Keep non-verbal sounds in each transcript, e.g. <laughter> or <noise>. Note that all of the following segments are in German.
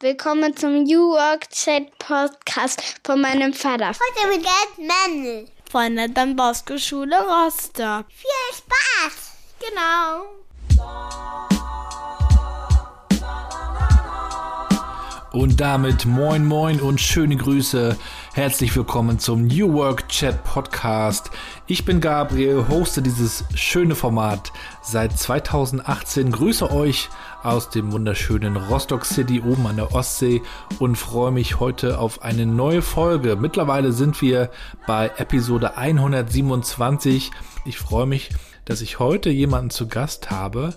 Willkommen zum New Work Chat Podcast von meinem Vater. Heute mit Gerd Mendel von der Don Bosco Schule Rostock. Viel Spaß! Genau. Und damit moin moin und schöne Grüße. Herzlich willkommen zum New Work Chat Podcast. Ich bin Gabriel, hoste dieses schöne Format seit 2018. Grüße euch aus dem wunderschönen Rostock City oben an der Ostsee und freue mich heute auf eine neue Folge. Mittlerweile sind wir bei Episode 127. Ich freue mich, dass ich heute jemanden zu Gast habe,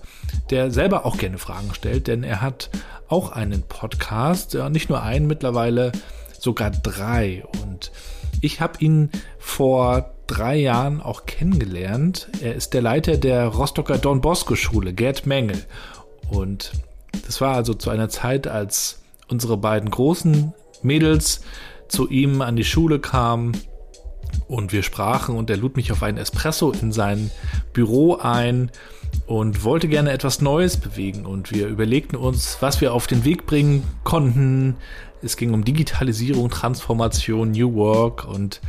der selber auch gerne Fragen stellt, denn er hat auch einen Podcast, ja, nicht nur einen, mittlerweile sogar drei. Und ich habe ihn vor drei Jahren auch kennengelernt. Er ist der Leiter der Rostocker Don Bosco Schule, Gerd Mengel. Und das war also zu einer Zeit, als unsere beiden großen Mädels zu ihm an die Schule kamen und wir sprachen und er lud mich auf einen Espresso in sein Büro ein und wollte gerne etwas Neues bewegen. Und wir überlegten uns, was wir auf den Weg bringen konnten. Es ging um Digitalisierung, Transformation, New Work. Und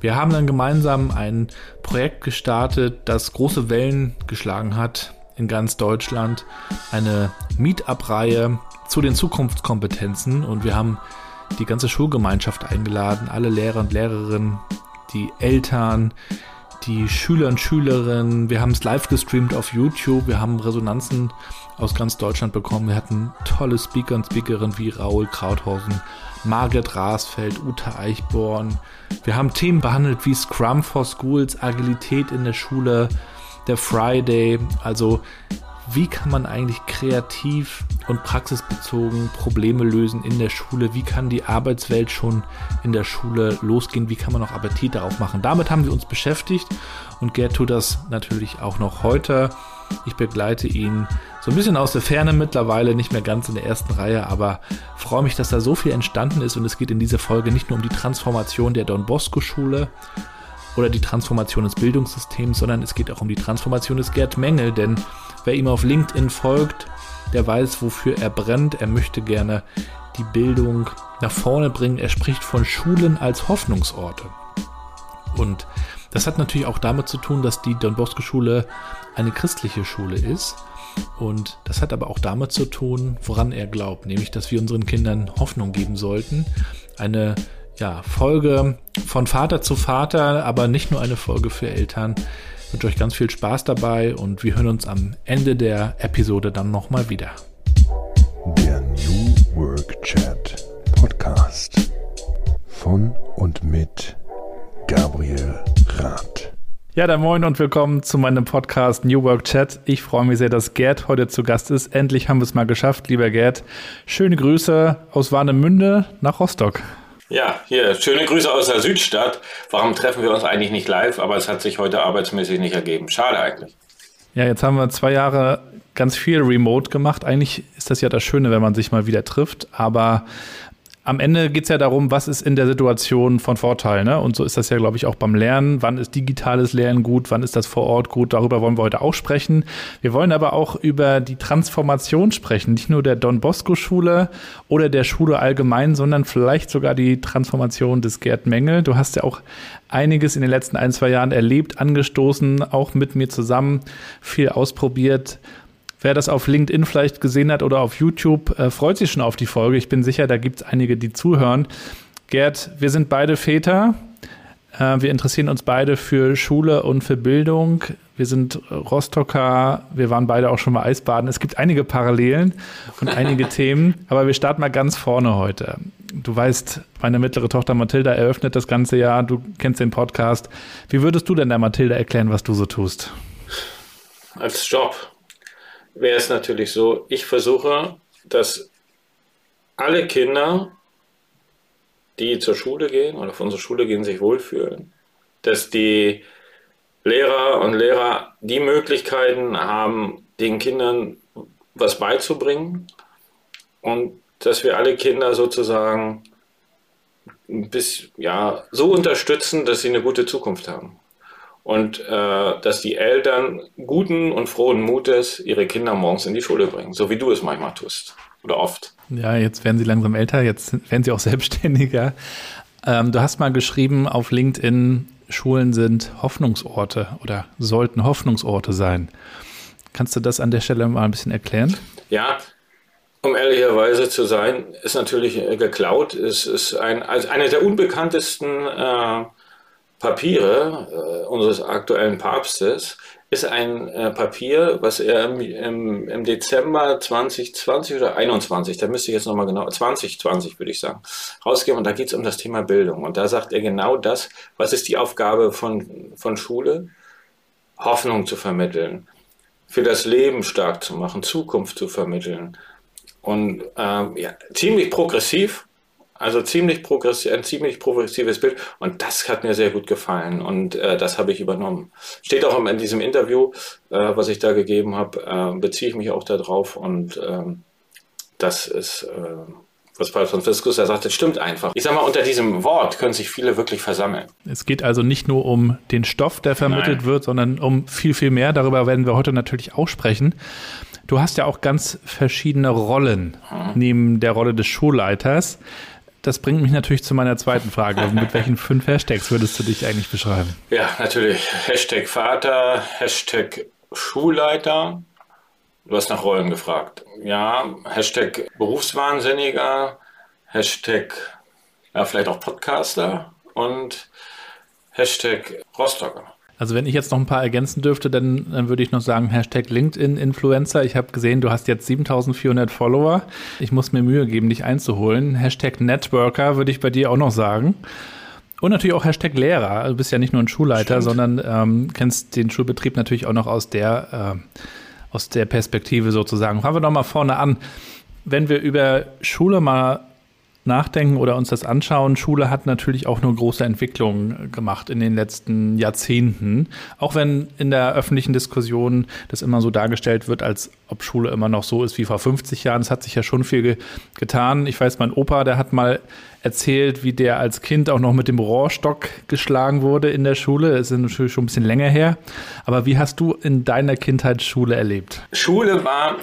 wir haben dann gemeinsam ein Projekt gestartet, das große Wellen geschlagen hat in ganz Deutschland. Eine Meetup-Reihe zu den Zukunftskompetenzen und wir haben die ganze Schulgemeinschaft eingeladen, alle Lehrer und Lehrerinnen, die Eltern, die Schüler und Schülerinnen. Wir haben es live gestreamt auf YouTube. Wir haben Resonanzen aus ganz Deutschland bekommen. Wir hatten tolle Speaker und Speakerinnen wie Raoul Krauthausen, Margret Rasfeld, Uta Eichborn. Wir haben Themen behandelt wie Scrum for Schools, Agilität in der Schule, der Friday, also wie kann man eigentlich kreativ und praxisbezogen Probleme lösen in der Schule? Wie kann die Arbeitswelt schon in der Schule losgehen? Wie kann man auch Appetit darauf machen? Damit haben wir uns beschäftigt und Gerd tut das natürlich auch noch heute. Ich begleite ihn so ein bisschen aus der Ferne mittlerweile, nicht mehr ganz in der ersten Reihe, aber freue mich, dass da so viel entstanden ist und es geht in dieser Folge nicht nur um die Transformation der Don Bosco Schule, oder die Transformation des Bildungssystems, sondern es geht auch um die Transformation des Gerd Mengel, denn wer ihm auf LinkedIn folgt, der weiß, wofür er brennt. Er möchte gerne die Bildung nach vorne bringen. Er spricht von Schulen als Hoffnungsorte. Und das hat natürlich auch damit zu tun, dass die Don Bosco Schule eine christliche Schule ist. Und das hat aber auch damit zu tun, woran er glaubt, nämlich, dass wir unseren Kindern Hoffnung geben sollten. Eine ja, Folge von Vater zu Vater, aber nicht nur eine Folge für Eltern. Ich wünsche euch ganz viel Spaß dabei und wir hören uns am Ende der Episode dann nochmal wieder. Der New Work Chat Podcast von und mit Gabriel Rath. Ja, dann moin und willkommen zu meinem Podcast New Work Chat. Ich freue mich sehr, dass Gerd heute zu Gast ist. Endlich haben wir es mal geschafft, lieber Gerd. Schöne Grüße aus Warnemünde nach Rostock. Ja, hier, schöne Grüße aus der Südstadt. Warum treffen wir uns eigentlich nicht live? Aber es hat sich heute arbeitsmäßig nicht ergeben. Schade eigentlich. Ja, jetzt haben wir zwei Jahre ganz viel remote gemacht. Eigentlich ist das ja das Schöne, wenn man sich mal wieder trifft. Aber am Ende geht es ja darum, was ist in der Situation von Vorteil. Ne? Und so ist das ja, glaube ich, auch beim Lernen. Wann ist digitales Lernen gut? Wann ist das vor Ort gut? Darüber wollen wir heute auch sprechen. Wir wollen aber auch über die Transformation sprechen. Nicht nur der Don Bosco Schule oder der Schule allgemein, sondern vielleicht sogar die Transformation des Gerd Mengel. Du hast ja auch einiges in den letzten ein, zwei Jahren erlebt, angestoßen, auch mit mir zusammen viel ausprobiert. Wer das auf LinkedIn vielleicht gesehen hat oder auf YouTube, äh, freut sich schon auf die Folge. Ich bin sicher, da gibt es einige, die zuhören. Gerd, wir sind beide Väter. Äh, wir interessieren uns beide für Schule und für Bildung. Wir sind Rostocker. Wir waren beide auch schon mal Eisbaden. Es gibt einige Parallelen und einige <laughs> Themen. Aber wir starten mal ganz vorne heute. Du weißt, meine mittlere Tochter Mathilda eröffnet das ganze Jahr. Du kennst den Podcast. Wie würdest du denn der Mathilda erklären, was du so tust? Als Job wäre es natürlich so, ich versuche, dass alle Kinder, die zur Schule gehen oder von unserer Schule gehen, sich wohlfühlen. Dass die Lehrer und Lehrer die Möglichkeiten haben, den Kindern was beizubringen und dass wir alle Kinder sozusagen bis, ja, so unterstützen, dass sie eine gute Zukunft haben und äh, dass die Eltern guten und frohen Mutes ihre Kinder morgens in die Schule bringen, so wie du es manchmal tust. oder oft. Ja, jetzt werden sie langsam älter, jetzt werden sie auch <laughs> selbstständiger. Ähm, du hast mal geschrieben auf LinkedIn, Schulen sind Hoffnungsorte oder sollten Hoffnungsorte sein. Kannst du das an der Stelle mal ein bisschen erklären? Ja, um ehrlicherweise zu sein, ist natürlich äh, geklaut. Es ist ein, also eine der unbekanntesten äh, Papiere äh, unseres aktuellen Papstes ist ein äh, Papier, was er im, im, im, Dezember 2020 oder 21, da müsste ich jetzt nochmal genau, 2020 würde ich sagen, rausgeben. Und da geht es um das Thema Bildung. Und da sagt er genau das, was ist die Aufgabe von, von Schule? Hoffnung zu vermitteln, für das Leben stark zu machen, Zukunft zu vermitteln. Und ähm, ja, ziemlich progressiv, also ziemlich progressiv, ein ziemlich progressives Bild und das hat mir sehr gut gefallen und äh, das habe ich übernommen. Steht auch in diesem Interview, äh, was ich da gegeben habe, äh, beziehe ich mich auch darauf und ähm, das ist, äh, was Papst Franziskus da sagt, das stimmt einfach. Ich sage mal, unter diesem Wort können sich viele wirklich versammeln. Es geht also nicht nur um den Stoff, der vermittelt Nein. wird, sondern um viel, viel mehr. Darüber werden wir heute natürlich auch sprechen. Du hast ja auch ganz verschiedene Rollen hm. neben der Rolle des Schulleiters. Das bringt mich natürlich zu meiner zweiten Frage. Mit welchen fünf Hashtags würdest du dich eigentlich beschreiben? Ja, natürlich. Hashtag Vater, Hashtag Schulleiter. Du hast nach Rollen gefragt. Ja, Hashtag Berufswahnsinniger, Hashtag, ja, vielleicht auch Podcaster und Hashtag Rostocker. Also wenn ich jetzt noch ein paar ergänzen dürfte, dann, dann würde ich noch sagen Hashtag LinkedIn-Influencer. Ich habe gesehen, du hast jetzt 7400 Follower. Ich muss mir Mühe geben, dich einzuholen. Hashtag Networker würde ich bei dir auch noch sagen. Und natürlich auch Hashtag Lehrer. Du bist ja nicht nur ein Schulleiter, Stimmt. sondern ähm, kennst den Schulbetrieb natürlich auch noch aus der, äh, aus der Perspektive sozusagen. Fangen wir doch mal vorne an. Wenn wir über Schule mal nachdenken oder uns das anschauen, Schule hat natürlich auch eine große Entwicklung gemacht in den letzten Jahrzehnten. Auch wenn in der öffentlichen Diskussion das immer so dargestellt wird, als ob Schule immer noch so ist wie vor 50 Jahren. Es hat sich ja schon viel ge getan. Ich weiß, mein Opa, der hat mal erzählt, wie der als Kind auch noch mit dem Rohrstock geschlagen wurde in der Schule. Das ist natürlich schon ein bisschen länger her. Aber wie hast du in deiner Kindheit Schule erlebt? Schule war,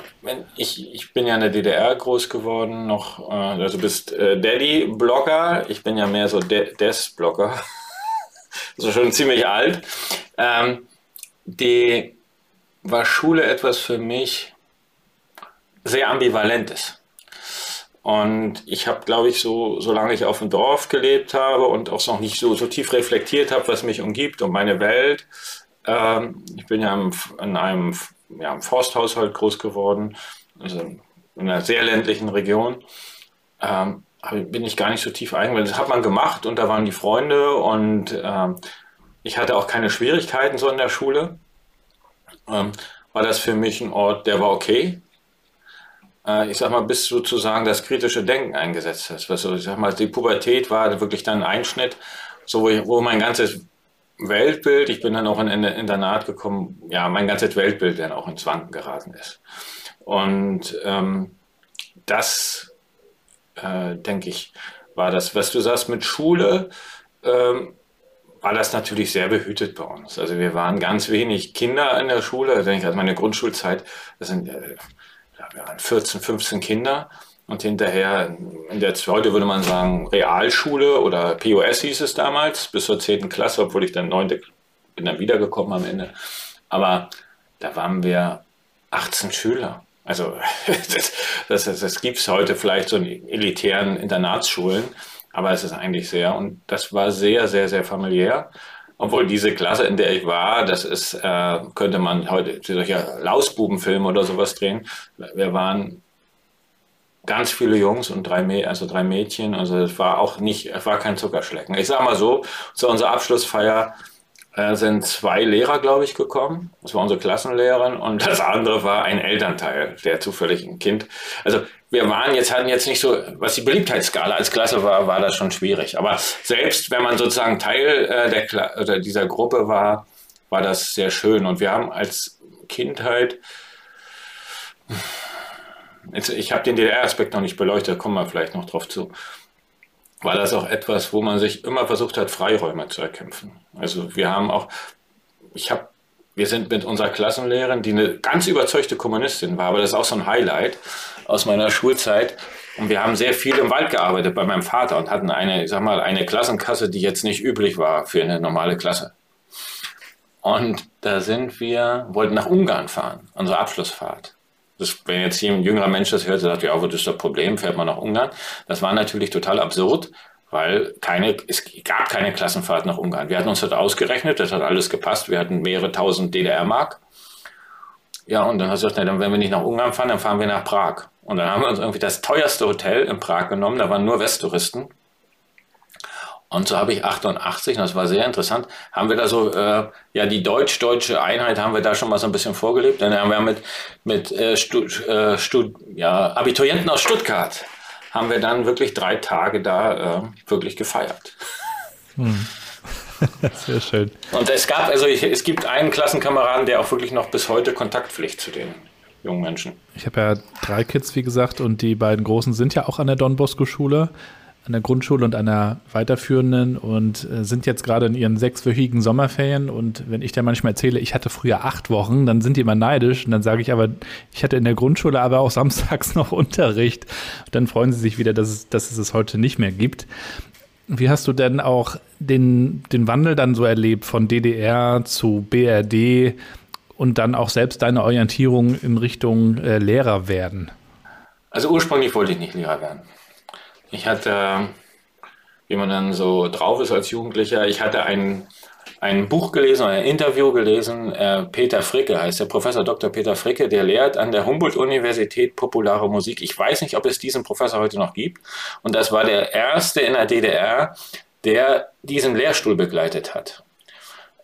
ich, ich bin ja in der DDR groß geworden, noch, äh, also bist äh, Daddy-Blogger. Ich bin ja mehr so De Des-Blogger. <laughs> also schon ziemlich alt. Ähm, die war Schule etwas für mich sehr ambivalentes. Und ich habe, glaube ich, so, solange ich auf dem Dorf gelebt habe und auch noch nicht so, so tief reflektiert habe, was mich umgibt und meine Welt. Ähm, ich bin ja im, in einem ja, im Forsthaushalt groß geworden, also in einer sehr ländlichen Region. Ähm, bin ich gar nicht so tief eingegangen. Das hat man gemacht und da waren die Freunde und ähm, ich hatte auch keine Schwierigkeiten so in der Schule. Ähm, war das für mich ein Ort, der war okay ich sag mal, bis sozusagen das kritische Denken eingesetzt ist. Was ich sag mal, die Pubertät war wirklich dann ein Einschnitt, so wo, ich, wo mein ganzes Weltbild, ich bin dann auch in ein Internat gekommen, ja, mein ganzes Weltbild dann auch ins Wanken geraten ist. Und ähm, das, äh, denke ich, war das, was du sagst mit Schule, ähm, war das natürlich sehr behütet bei uns. Also wir waren ganz wenig Kinder in der Schule. Also ich an meine Grundschulzeit, das sind äh, wir waren 14, 15 Kinder und hinterher in der, heute würde man sagen, Realschule oder POS hieß es damals, bis zur 10. Klasse, obwohl ich dann 9. bin dann wiedergekommen am Ende. Aber da waren wir 18 Schüler. Also <laughs> das, das, das, das gibt es heute vielleicht so in elitären Internatsschulen, aber es ist eigentlich sehr, und das war sehr, sehr, sehr familiär. Obwohl diese Klasse, in der ich war, das ist, äh, könnte man heute solche Lausbubenfilme oder sowas drehen. Wir waren ganz viele Jungs und drei, also drei Mädchen. Also es war auch nicht, es war kein Zuckerschlecken. Ich sage mal so, zu unserer Abschlussfeier äh, sind zwei Lehrer, glaube ich, gekommen. Das war unsere Klassenlehrerin und das andere war ein Elternteil, der zufällig ein Kind. Also wir waren jetzt, hatten jetzt nicht so, was die Beliebtheitsskala als Klasse war, war das schon schwierig. Aber selbst wenn man sozusagen Teil äh, der Kla oder dieser Gruppe war, war das sehr schön. Und wir haben als Kindheit, jetzt, ich habe den DDR-Aspekt noch nicht beleuchtet, kommen wir vielleicht noch drauf zu war das auch etwas, wo man sich immer versucht hat, Freiräume zu erkämpfen. Also wir haben auch, ich habe wir sind mit unserer Klassenlehrerin, die eine ganz überzeugte Kommunistin war, aber das ist auch so ein Highlight aus meiner Schulzeit. Und wir haben sehr viel im Wald gearbeitet bei meinem Vater und hatten eine, ich sag mal, eine Klassenkasse, die jetzt nicht üblich war für eine normale Klasse. Und da sind wir, wollten nach Ungarn fahren, unsere Abschlussfahrt. Das, wenn jetzt hier ein jüngerer Mensch das hört, sagt, ja, was ist das Problem, fährt man nach Ungarn. Das war natürlich total absurd, weil keine, es gab keine Klassenfahrt nach Ungarn. Wir hatten uns das ausgerechnet, das hat alles gepasst. Wir hatten mehrere tausend DDR-Mark. Ja, und dann hat er gesagt, na, wenn wir nicht nach Ungarn fahren, dann fahren wir nach Prag. Und dann haben wir uns irgendwie das teuerste Hotel in Prag genommen, da waren nur Westtouristen. Und so habe ich 88, und das war sehr interessant, haben wir da so, äh, ja, die deutsch-deutsche Einheit haben wir da schon mal so ein bisschen vorgelebt. Dann haben wir mit, mit äh, Stud, äh, Stud, ja, Abiturienten aus Stuttgart, haben wir dann wirklich drei Tage da äh, wirklich gefeiert. Hm. <laughs> Sehr schön. Und es gab, also ich, es gibt einen Klassenkameraden, der auch wirklich noch bis heute Kontaktpflicht zu den jungen Menschen. Ich habe ja drei Kids, wie gesagt, und die beiden Großen sind ja auch an der Don Bosco Schule an der Grundschule und der weiterführenden und äh, sind jetzt gerade in ihren sechswöchigen Sommerferien. Und wenn ich dir manchmal erzähle, ich hatte früher acht Wochen, dann sind die immer neidisch. Und dann sage ich aber, ich hatte in der Grundschule aber auch <laughs> samstags noch Unterricht. Und dann freuen sie sich wieder, dass es, dass es es heute nicht mehr gibt. Wie hast du denn auch den, den Wandel dann so erlebt von DDR zu BRD und dann auch selbst deine Orientierung in Richtung äh, Lehrer werden? Also ursprünglich wollte ich nicht Lehrer werden. Ich hatte, wie man dann so drauf ist als Jugendlicher, ich hatte ein, ein Buch gelesen, ein Interview gelesen. Äh, Peter Fricke heißt der Professor Dr. Peter Fricke, der lehrt an der Humboldt-Universität populare Musik. Ich weiß nicht, ob es diesen Professor heute noch gibt. Und das war der erste in der DDR, der diesen Lehrstuhl begleitet hat.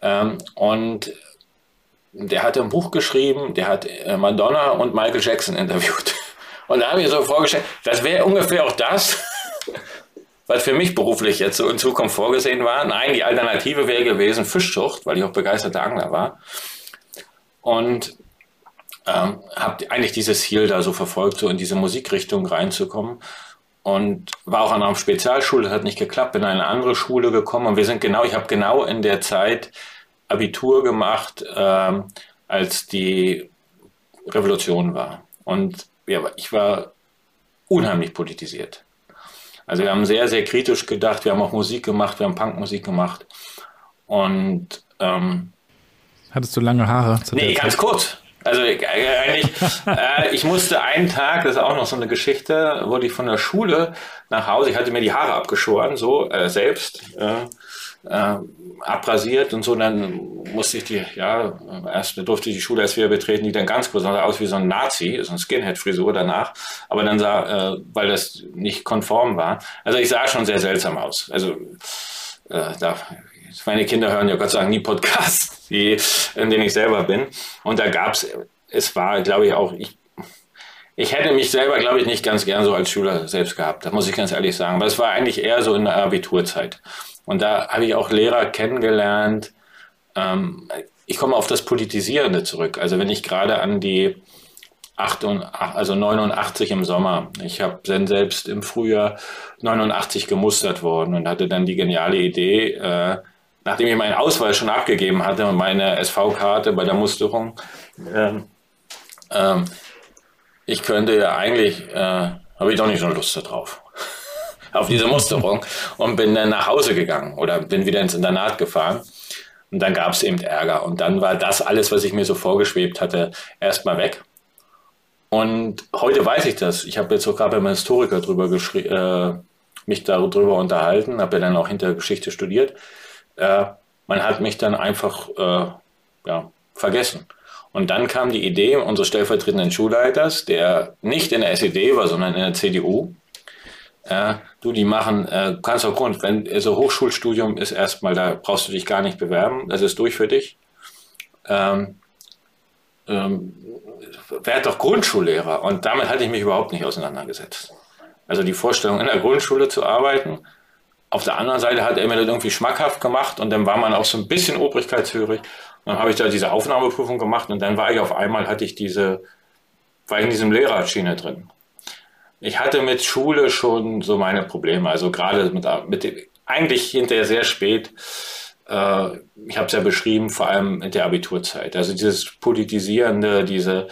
Ähm, und der hatte ein Buch geschrieben, der hat äh, Madonna und Michael Jackson interviewt. <laughs> Und da habe ich mir so vorgestellt, das wäre ungefähr auch das, was für mich beruflich jetzt so in Zukunft vorgesehen war. Nein, die Alternative wäre gewesen Fischzucht, weil ich auch begeisterter Angler war. Und ähm, habe eigentlich dieses Ziel da so verfolgt, so in diese Musikrichtung reinzukommen. Und war auch an einer Spezialschule, hat nicht geklappt, bin in eine andere Schule gekommen und wir sind genau, ich habe genau in der Zeit Abitur gemacht, ähm, als die Revolution war. Und ja, ich war unheimlich politisiert. Also wir haben sehr, sehr kritisch gedacht, wir haben auch Musik gemacht, wir haben Punkmusik gemacht. Und ähm, Hattest du lange Haare? nee, ganz kurz. Also äh, eigentlich, äh, ich musste einen Tag, das ist auch noch so eine Geschichte, wurde ich von der Schule nach Hause, ich hatte mir die Haare abgeschoren, so äh, selbst. Äh, äh, abrasiert und so. Dann musste ich die, ja, erst durfte ich die Schule erst wieder betreten, die dann ganz kurz sah aus wie so ein Nazi, so ein Skinhead-Frisur danach. Aber dann sah, äh, weil das nicht konform war. Also ich sah schon sehr seltsam aus. Also äh, da, meine Kinder hören ja Gott sei Dank nie Podcasts, die, in denen ich selber bin. Und da gab es, es war, glaube ich, auch, ich, ich hätte mich selber, glaube ich, nicht ganz gern so als Schüler selbst gehabt. Da muss ich ganz ehrlich sagen. Aber es war eigentlich eher so in der Abiturzeit. Und da habe ich auch Lehrer kennengelernt. Ähm, ich komme auf das Politisierende zurück. Also wenn ich gerade an die 8 und, also 89 im Sommer. Ich habe dann selbst im Frühjahr 89 gemustert worden und hatte dann die geniale Idee, äh, nachdem ich meinen Ausweis schon abgegeben hatte und meine SV-Karte bei der Musterung, äh, äh, ich könnte ja eigentlich, äh, habe ich doch nicht so Lust darauf <laughs> auf diese Musterung und bin dann nach Hause gegangen oder bin wieder ins Internat gefahren. Und dann gab es eben Ärger. Und dann war das alles, was ich mir so vorgeschwebt hatte, erstmal weg. Und heute weiß ich das. Ich habe jetzt gerade beim Historiker drüber äh, mich darüber unterhalten, habe ja dann auch hinter Geschichte studiert. Äh, man hat mich dann einfach äh, ja, vergessen. Und dann kam die Idee unseres stellvertretenden Schulleiters, der nicht in der SED war, sondern in der CDU, äh, du, die machen, äh, kannst auch Grund, wenn so also Hochschulstudium ist erstmal, da brauchst du dich gar nicht bewerben, das ist durch für dich. Ähm, ähm, werd doch Grundschullehrer. Und damit hatte ich mich überhaupt nicht auseinandergesetzt. Also die Vorstellung, in der Grundschule zu arbeiten. Auf der anderen Seite hat er mir das irgendwie schmackhaft gemacht und dann war man auch so ein bisschen obrigkeitshörig. Dann habe ich da diese Aufnahmeprüfung gemacht und dann war ich auf einmal, hatte ich diese, war ich in diesem Lehrerschiene drin. Ich hatte mit Schule schon so meine Probleme. Also gerade mit, mit eigentlich hinterher sehr spät äh, ich habe es ja beschrieben, vor allem in der Abiturzeit. Also dieses Politisierende, diese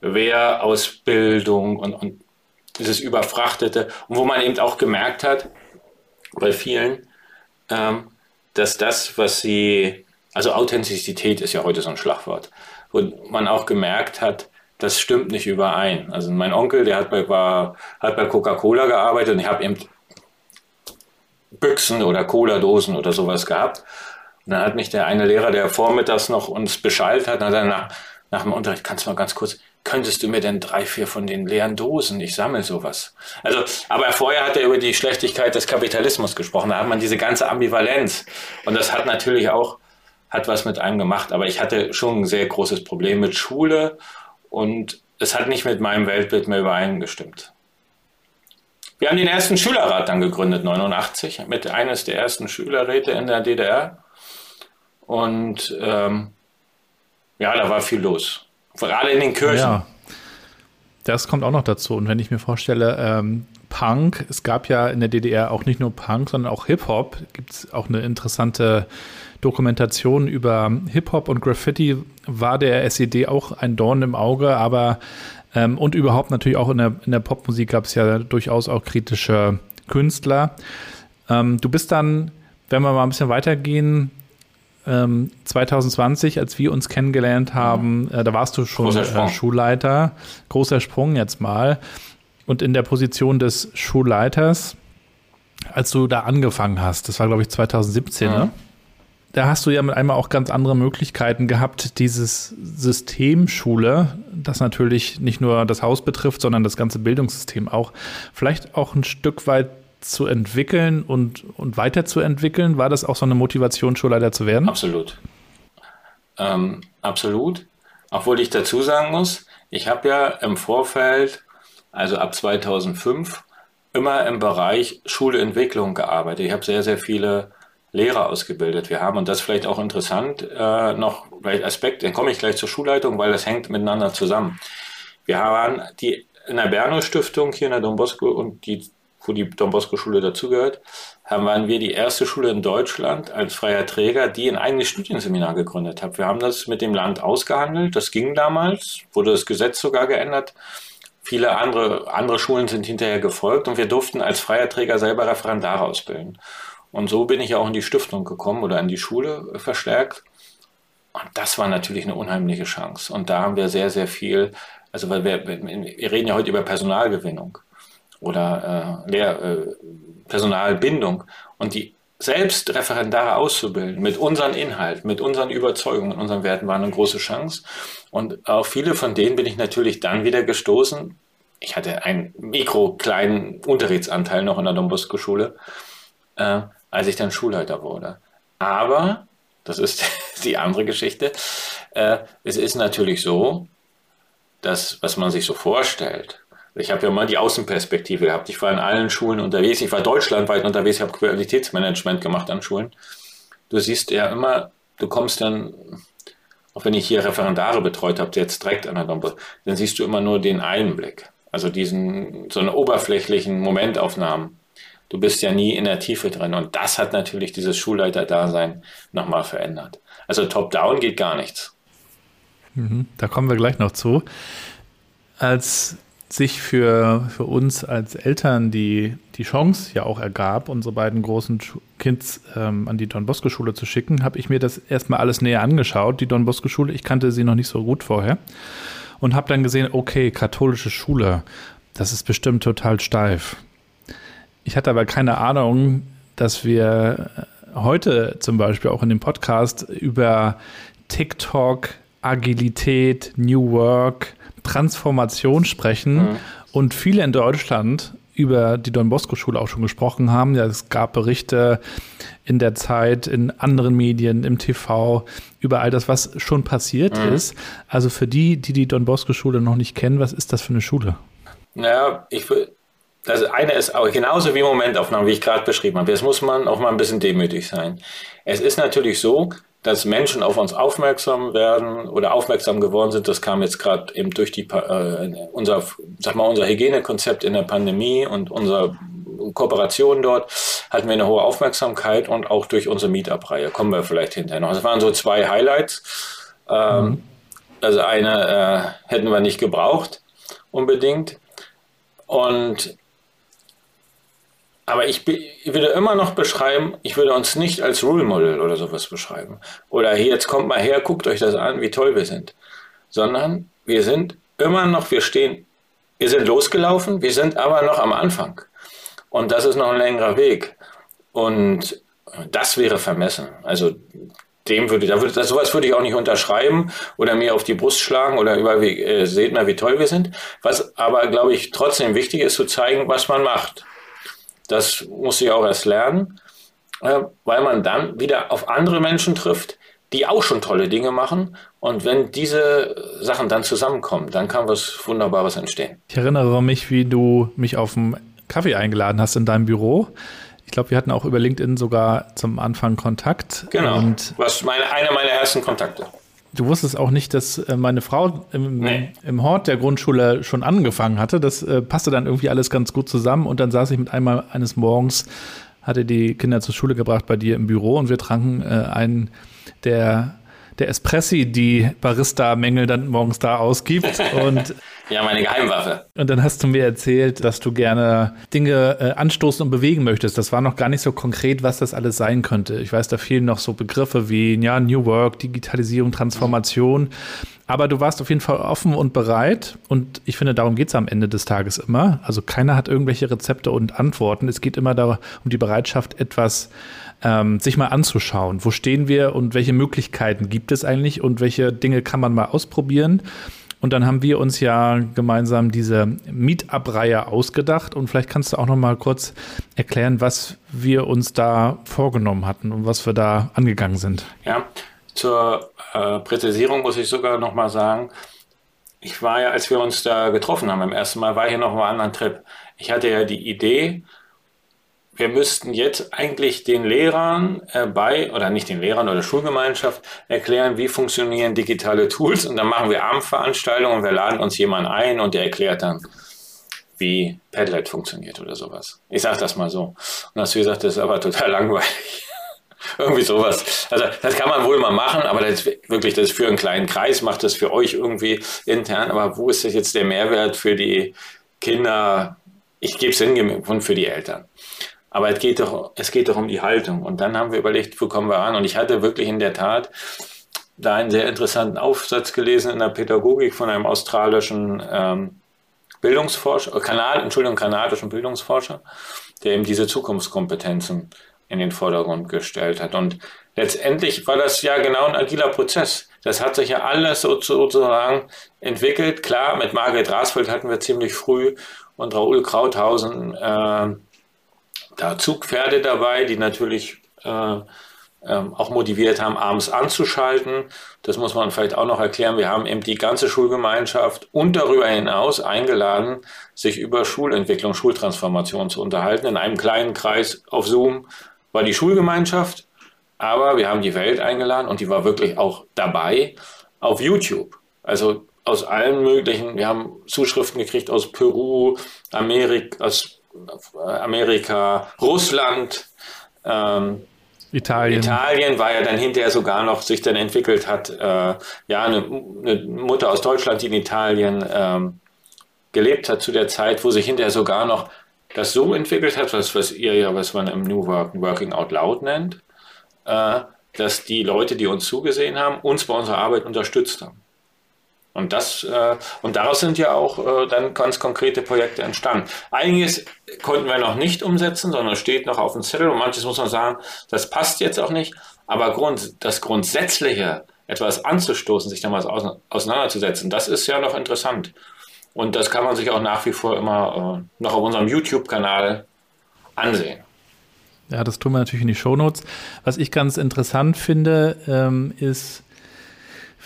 Wehrausbildung und, und dieses Überfrachtete. Und wo man eben auch gemerkt hat, bei vielen, ähm, dass das, was sie, also Authentizität ist ja heute so ein Schlagwort, wo man auch gemerkt hat, das stimmt nicht überein. Also mein Onkel, der hat bei, hat bei Coca-Cola gearbeitet und ich habe eben Büchsen oder Cola-Dosen oder sowas gehabt. Und dann hat mich der eine Lehrer, der vormittags noch uns beschallt hat, hat dann nach, nach dem Unterricht, kannst du mal ganz kurz, könntest du mir denn drei, vier von den leeren Dosen, ich sammle sowas. Also, aber vorher hat er über die Schlechtigkeit des Kapitalismus gesprochen, da hat man diese ganze Ambivalenz. Und das hat natürlich auch, hat was mit einem gemacht, aber ich hatte schon ein sehr großes Problem mit Schule und es hat nicht mit meinem Weltbild mehr übereingestimmt. Wir haben den ersten Schülerrat dann gegründet, 89, mit eines der ersten Schülerräte in der DDR. Und ähm, ja, da war viel los. Gerade in den Kirchen. Ja, das kommt auch noch dazu. Und wenn ich mir vorstelle, ähm, Punk, es gab ja in der DDR auch nicht nur Punk, sondern auch Hip-Hop. Gibt es auch eine interessante Dokumentation über Hip-Hop und Graffiti. War der SED auch ein Dorn im Auge, aber ähm, und überhaupt natürlich auch in der, in der Popmusik gab es ja durchaus auch kritische Künstler. Ähm, du bist dann, wenn wir mal ein bisschen weitergehen, 2020, ähm, als wir uns kennengelernt haben, äh, da warst du schon äh, Schulleiter. Großer Sprung jetzt mal. Und in der Position des Schulleiters, als du da angefangen hast, das war glaube ich 2017, ja. ne? da hast du ja mit einmal auch ganz andere Möglichkeiten gehabt, dieses System Schule, das natürlich nicht nur das Haus betrifft, sondern das ganze Bildungssystem auch, vielleicht auch ein Stück weit zu entwickeln und, und weiterzuentwickeln? War das auch so eine Motivation, Schulleiter zu werden? Absolut. Ähm, absolut. Obwohl ich dazu sagen muss, ich habe ja im Vorfeld, also ab 2005, immer im Bereich Schuleentwicklung gearbeitet. Ich habe sehr, sehr viele Lehrer ausgebildet. Wir haben, und das vielleicht auch interessant, äh, noch vielleicht Aspekt, dann komme ich gleich zur Schulleitung, weil das hängt miteinander zusammen. Wir haben die in der Berno Stiftung hier in der Don Bosco und die wo die Don Bosco Schule dazugehört, waren wir die erste Schule in Deutschland als freier Träger, die ein eigenes Studienseminar gegründet hat. Wir haben das mit dem Land ausgehandelt. Das ging damals, wurde das Gesetz sogar geändert. Viele andere, andere Schulen sind hinterher gefolgt und wir durften als freier Träger selber Referendare ausbilden. Und so bin ich auch in die Stiftung gekommen oder in die Schule verstärkt. Und das war natürlich eine unheimliche Chance. Und da haben wir sehr, sehr viel, also weil wir, wir reden ja heute über Personalgewinnung oder äh, Lehr äh, Personalbindung und die selbst Referendare auszubilden mit unseren Inhalten, mit unseren Überzeugungen, unseren Werten war eine große Chance. Und auf viele von denen bin ich natürlich dann wieder gestoßen. Ich hatte einen mikro-kleinen Unterrichtsanteil noch in der Don Bosco-Schule, äh, als ich dann Schulleiter wurde. Aber, das ist <laughs> die andere Geschichte, äh, es ist natürlich so, dass was man sich so vorstellt, ich habe ja mal die Außenperspektive gehabt. Ich war in allen Schulen unterwegs. Ich war deutschlandweit unterwegs. Ich habe Qualitätsmanagement gemacht an Schulen. Du siehst ja immer, du kommst dann, auch wenn ich hier Referendare betreut habe, jetzt direkt an der Dompe, dann siehst du immer nur den Einblick. Also diesen, so eine oberflächlichen Momentaufnahmen. Du bist ja nie in der Tiefe drin. Und das hat natürlich dieses Schulleiter-Dasein nochmal verändert. Also top-down geht gar nichts. Mhm, da kommen wir gleich noch zu. Als sich für, für uns als Eltern die, die Chance ja auch ergab, unsere beiden großen Kids ähm, an die Don Bosco Schule zu schicken, habe ich mir das erstmal alles näher angeschaut. Die Don Bosco Schule, ich kannte sie noch nicht so gut vorher und habe dann gesehen, okay, katholische Schule, das ist bestimmt total steif. Ich hatte aber keine Ahnung, dass wir heute zum Beispiel auch in dem Podcast über TikTok, Agilität, New Work, Transformation sprechen mhm. und viele in Deutschland über die Don Bosco Schule auch schon gesprochen haben. Ja, es gab Berichte in der Zeit, in anderen Medien, im TV, über all das, was schon passiert mhm. ist. Also für die, die die Don Bosco Schule noch nicht kennen, was ist das für eine Schule? Naja, ich will, das eine ist auch genauso wie Momentaufnahmen, wie ich gerade beschrieben habe. Jetzt muss man auch mal ein bisschen demütig sein. Es ist natürlich so, dass Menschen auf uns aufmerksam werden oder aufmerksam geworden sind. Das kam jetzt gerade eben durch die, äh, unser, sag mal, unser Hygienekonzept in der Pandemie und unser Kooperation dort hatten wir eine hohe Aufmerksamkeit und auch durch unsere Meetup-Reihe kommen wir vielleicht hinterher noch. Das waren so zwei Highlights. Ähm, mhm. Also eine äh, hätten wir nicht gebraucht unbedingt. Und aber ich, ich, würde immer noch beschreiben, ich würde uns nicht als Rule Model oder sowas beschreiben. Oder hier, jetzt kommt mal her, guckt euch das an, wie toll wir sind. Sondern wir sind immer noch, wir stehen, wir sind losgelaufen, wir sind aber noch am Anfang. Und das ist noch ein längerer Weg. Und das wäre vermessen. Also dem würde, da würde, sowas würde ich auch nicht unterschreiben oder mir auf die Brust schlagen oder über, äh, seht mal, wie toll wir sind. Was aber, glaube ich, trotzdem wichtig ist, zu zeigen, was man macht. Das muss ich auch erst lernen, äh, weil man dann wieder auf andere Menschen trifft, die auch schon tolle Dinge machen. Und wenn diese Sachen dann zusammenkommen, dann kann was Wunderbares entstehen. Ich erinnere mich, wie du mich auf einen Kaffee eingeladen hast in deinem Büro. Ich glaube, wir hatten auch über LinkedIn sogar zum Anfang Kontakt. Genau. Und was meine, einer meiner ersten Kontakte. Du wusstest auch nicht, dass äh, meine Frau im, nee. im Hort der Grundschule schon angefangen hatte. Das äh, passte dann irgendwie alles ganz gut zusammen. Und dann saß ich mit einmal eines Morgens, hatte die Kinder zur Schule gebracht bei dir im Büro und wir tranken äh, einen der der Espressi die Barista-Mängel dann morgens da ausgibt. Und <laughs> ja, meine Geheimwaffe. Und dann hast du mir erzählt, dass du gerne Dinge äh, anstoßen und bewegen möchtest. Das war noch gar nicht so konkret, was das alles sein könnte. Ich weiß, da fehlen noch so Begriffe wie ja, New Work, Digitalisierung, Transformation. Aber du warst auf jeden Fall offen und bereit. Und ich finde, darum geht es am Ende des Tages immer. Also keiner hat irgendwelche Rezepte und Antworten. Es geht immer darum, um die Bereitschaft, etwas ähm, sich mal anzuschauen. Wo stehen wir und welche Möglichkeiten gibt es eigentlich und welche Dinge kann man mal ausprobieren? Und dann haben wir uns ja gemeinsam diese Meetup-Reihe ausgedacht. Und vielleicht kannst du auch noch mal kurz erklären, was wir uns da vorgenommen hatten und was wir da angegangen sind. Ja, zur äh, Präzisierung muss ich sogar noch mal sagen, ich war ja, als wir uns da getroffen haben, im ersten Mal, war ich ja noch mal anderen Trip. Ich hatte ja die Idee, wir müssten jetzt eigentlich den Lehrern äh, bei, oder nicht den Lehrern oder Schulgemeinschaft, erklären, wie funktionieren digitale Tools. Und dann machen wir Abendveranstaltungen und wir laden uns jemanden ein und der erklärt dann, wie Padlet funktioniert oder sowas. Ich sage das mal so. Und hast du gesagt, das ist aber total langweilig. <laughs> irgendwie sowas. Also das kann man wohl mal machen, aber das ist wirklich, das ist für einen kleinen Kreis, macht das für euch irgendwie intern. Aber wo ist das jetzt der Mehrwert für die Kinder? Ich gebe es hin und für die Eltern. Aber es geht, doch, es geht doch um die Haltung. Und dann haben wir überlegt, wo kommen wir an? Und ich hatte wirklich in der Tat da einen sehr interessanten Aufsatz gelesen in der Pädagogik von einem australischen ähm, Bildungsforscher, Kanal, Entschuldigung, kanadischen Bildungsforscher, der eben diese Zukunftskompetenzen in den Vordergrund gestellt hat. Und letztendlich war das ja genau ein agiler Prozess. Das hat sich ja alles sozusagen entwickelt. Klar, mit Margret Rasfeld hatten wir ziemlich früh und Raoul Krauthausen äh, da Zugpferde dabei, die natürlich äh, ähm, auch motiviert haben, abends anzuschalten. Das muss man vielleicht auch noch erklären. Wir haben eben die ganze Schulgemeinschaft und darüber hinaus eingeladen, sich über Schulentwicklung, Schultransformation zu unterhalten. In einem kleinen Kreis auf Zoom war die Schulgemeinschaft, aber wir haben die Welt eingeladen und die war wirklich auch dabei auf YouTube. Also aus allen möglichen, wir haben Zuschriften gekriegt aus Peru, Amerika, aus Amerika Russland, ähm, Italien. Italien war ja dann hinterher sogar noch sich dann entwickelt hat, äh, ja, eine, eine, Mutter aus Deutschland, die in Italien ähm, gelebt hat zu der Zeit, wo sich hinterher sogar noch das so entwickelt hat, was, was ihr ja, was man im New Work Working Out Loud nennt, äh, dass die Leute, die uns zugesehen haben, uns bei unserer Arbeit unterstützt haben. Und das äh, und daraus sind ja auch äh, dann ganz konkrete Projekte entstanden. Einiges konnten wir noch nicht umsetzen, sondern steht noch auf dem Zettel und manches muss man sagen, das passt jetzt auch nicht. Aber Grund, das Grundsätzliche, etwas anzustoßen, sich damals auseinanderzusetzen, das ist ja noch interessant. Und das kann man sich auch nach wie vor immer äh, noch auf unserem YouTube-Kanal ansehen. Ja, das tun wir natürlich in die Shownotes. Was ich ganz interessant finde, ähm, ist,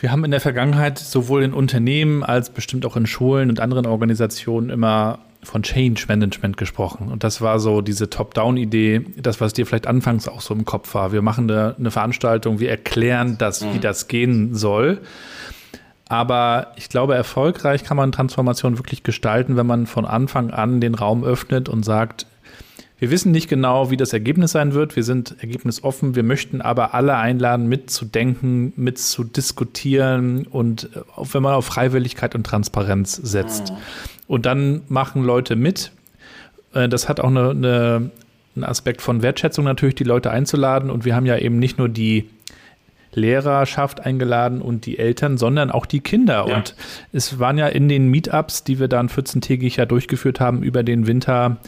wir haben in der Vergangenheit sowohl in Unternehmen als bestimmt auch in Schulen und anderen Organisationen immer von Change Management gesprochen. Und das war so diese Top-Down-Idee, das, was dir vielleicht anfangs auch so im Kopf war. Wir machen eine, eine Veranstaltung, wir erklären das, mhm. wie das gehen soll. Aber ich glaube, erfolgreich kann man Transformation wirklich gestalten, wenn man von Anfang an den Raum öffnet und sagt, Wir wissen nicht genau, wie das Ergebnis sein wird. Wir sind ergebnisoffen. Wir möchten aber alle einladen, mitzudenken, mitzudiskutieren und äh, wenn man auf Freiwilligkeit und Transparenz setzt. Mhm. Und dann machen Leute mit. Äh, das hat auch eine, eine, einen Aspekt von Wertschätzung natürlich, die Leute einzuladen. Und wir haben ja eben nicht nur die Lehrerschaft eingeladen und die Eltern, sondern auch die Kinder. Ja. Und es waren ja in den Meetups, die wir dann 14-tägig ja durchgeführt haben, über den Winter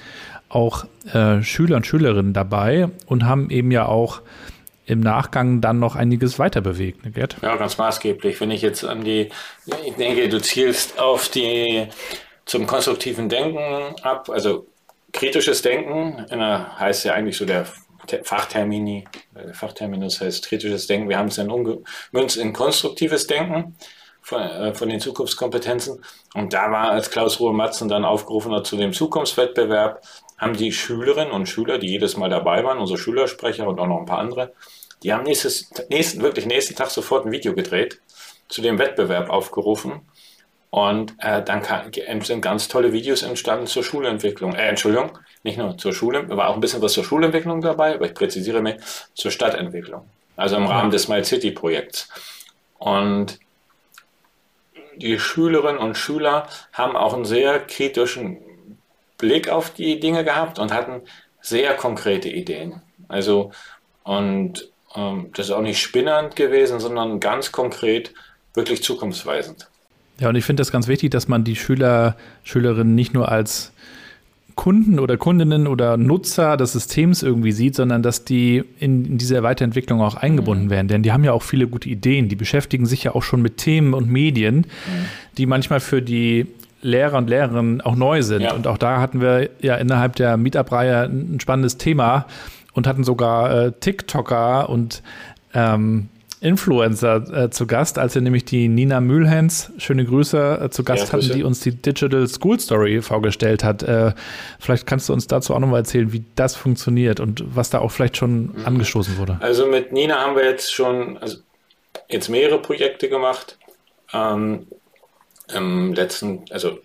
auch äh, Schüler und Schülerinnen dabei und haben eben ja auch im Nachgang dann noch einiges weiter bewegt, ne, Gerd? Ja, ganz maßgeblich. Wenn ich jetzt an die, ich denke, du zielst auf die zum konstruktiven Denken ab, also kritisches Denken, heißt ja eigentlich so der Fachtermini, der äh, Fachterminus heißt kritisches Denken. Wir haben es dann umgemünzt in konstruktives Denken von, äh, von, den Zukunftskompetenzen. Und da war, als Klaus Ruhe Matzen dann aufgerufen hat zu dem Zukunftswettbewerb, haben die Schülerinnen und Schüler, die jedes Mal dabei waren, unsere Schülersprecher und auch noch ein paar andere, die haben nächstes, nächsten, wirklich nächsten Tag sofort ein Video gedreht, zu dem Wettbewerb aufgerufen. Und äh, dann kann, sind ganz tolle Videos entstanden zur Schulentwicklung. Äh, Entschuldigung, nicht nur zur Schule, war auch ein bisschen was zur Schulentwicklung dabei, aber ich präzisiere mich, zur Stadtentwicklung. Also im Rahmen des Smile City Projekts. Und die Schülerinnen und Schüler haben auch einen sehr kritischen Blick auf die Dinge gehabt und hatten sehr konkrete Ideen. Also, und ähm, das ist auch nicht spinnernd gewesen, sondern ganz konkret, wirklich zukunftsweisend. Ja, und ich finde das ganz wichtig, dass man die Schüler, Schülerinnen nicht nur als Kunden oder Kundinnen oder Nutzer des Systems irgendwie sieht, sondern dass die in, in diese Weiterentwicklung auch eingebunden mhm. werden. Denn die haben ja auch viele gute Ideen. Die beschäftigen sich ja auch schon mit Themen und Medien, mhm. die manchmal für die Lehrer und Lehrerinnen auch neu sind. Ja. Und auch da hatten wir ja innerhalb der Meetup-Reihe ein spannendes Thema und hatten sogar äh, TikToker und ähm, Influencer äh, zu Gast, als wir nämlich die Nina Mühlhens, schöne Grüße, äh, zu Gast ja, hatten, die uns die Digital School Story vorgestellt hat. Äh, vielleicht kannst du uns dazu auch nochmal erzählen, wie das funktioniert und was da auch vielleicht schon mhm. angestoßen wurde. Also mit Nina haben wir jetzt schon also jetzt mehrere Projekte gemacht. Ähm, Im letzten, also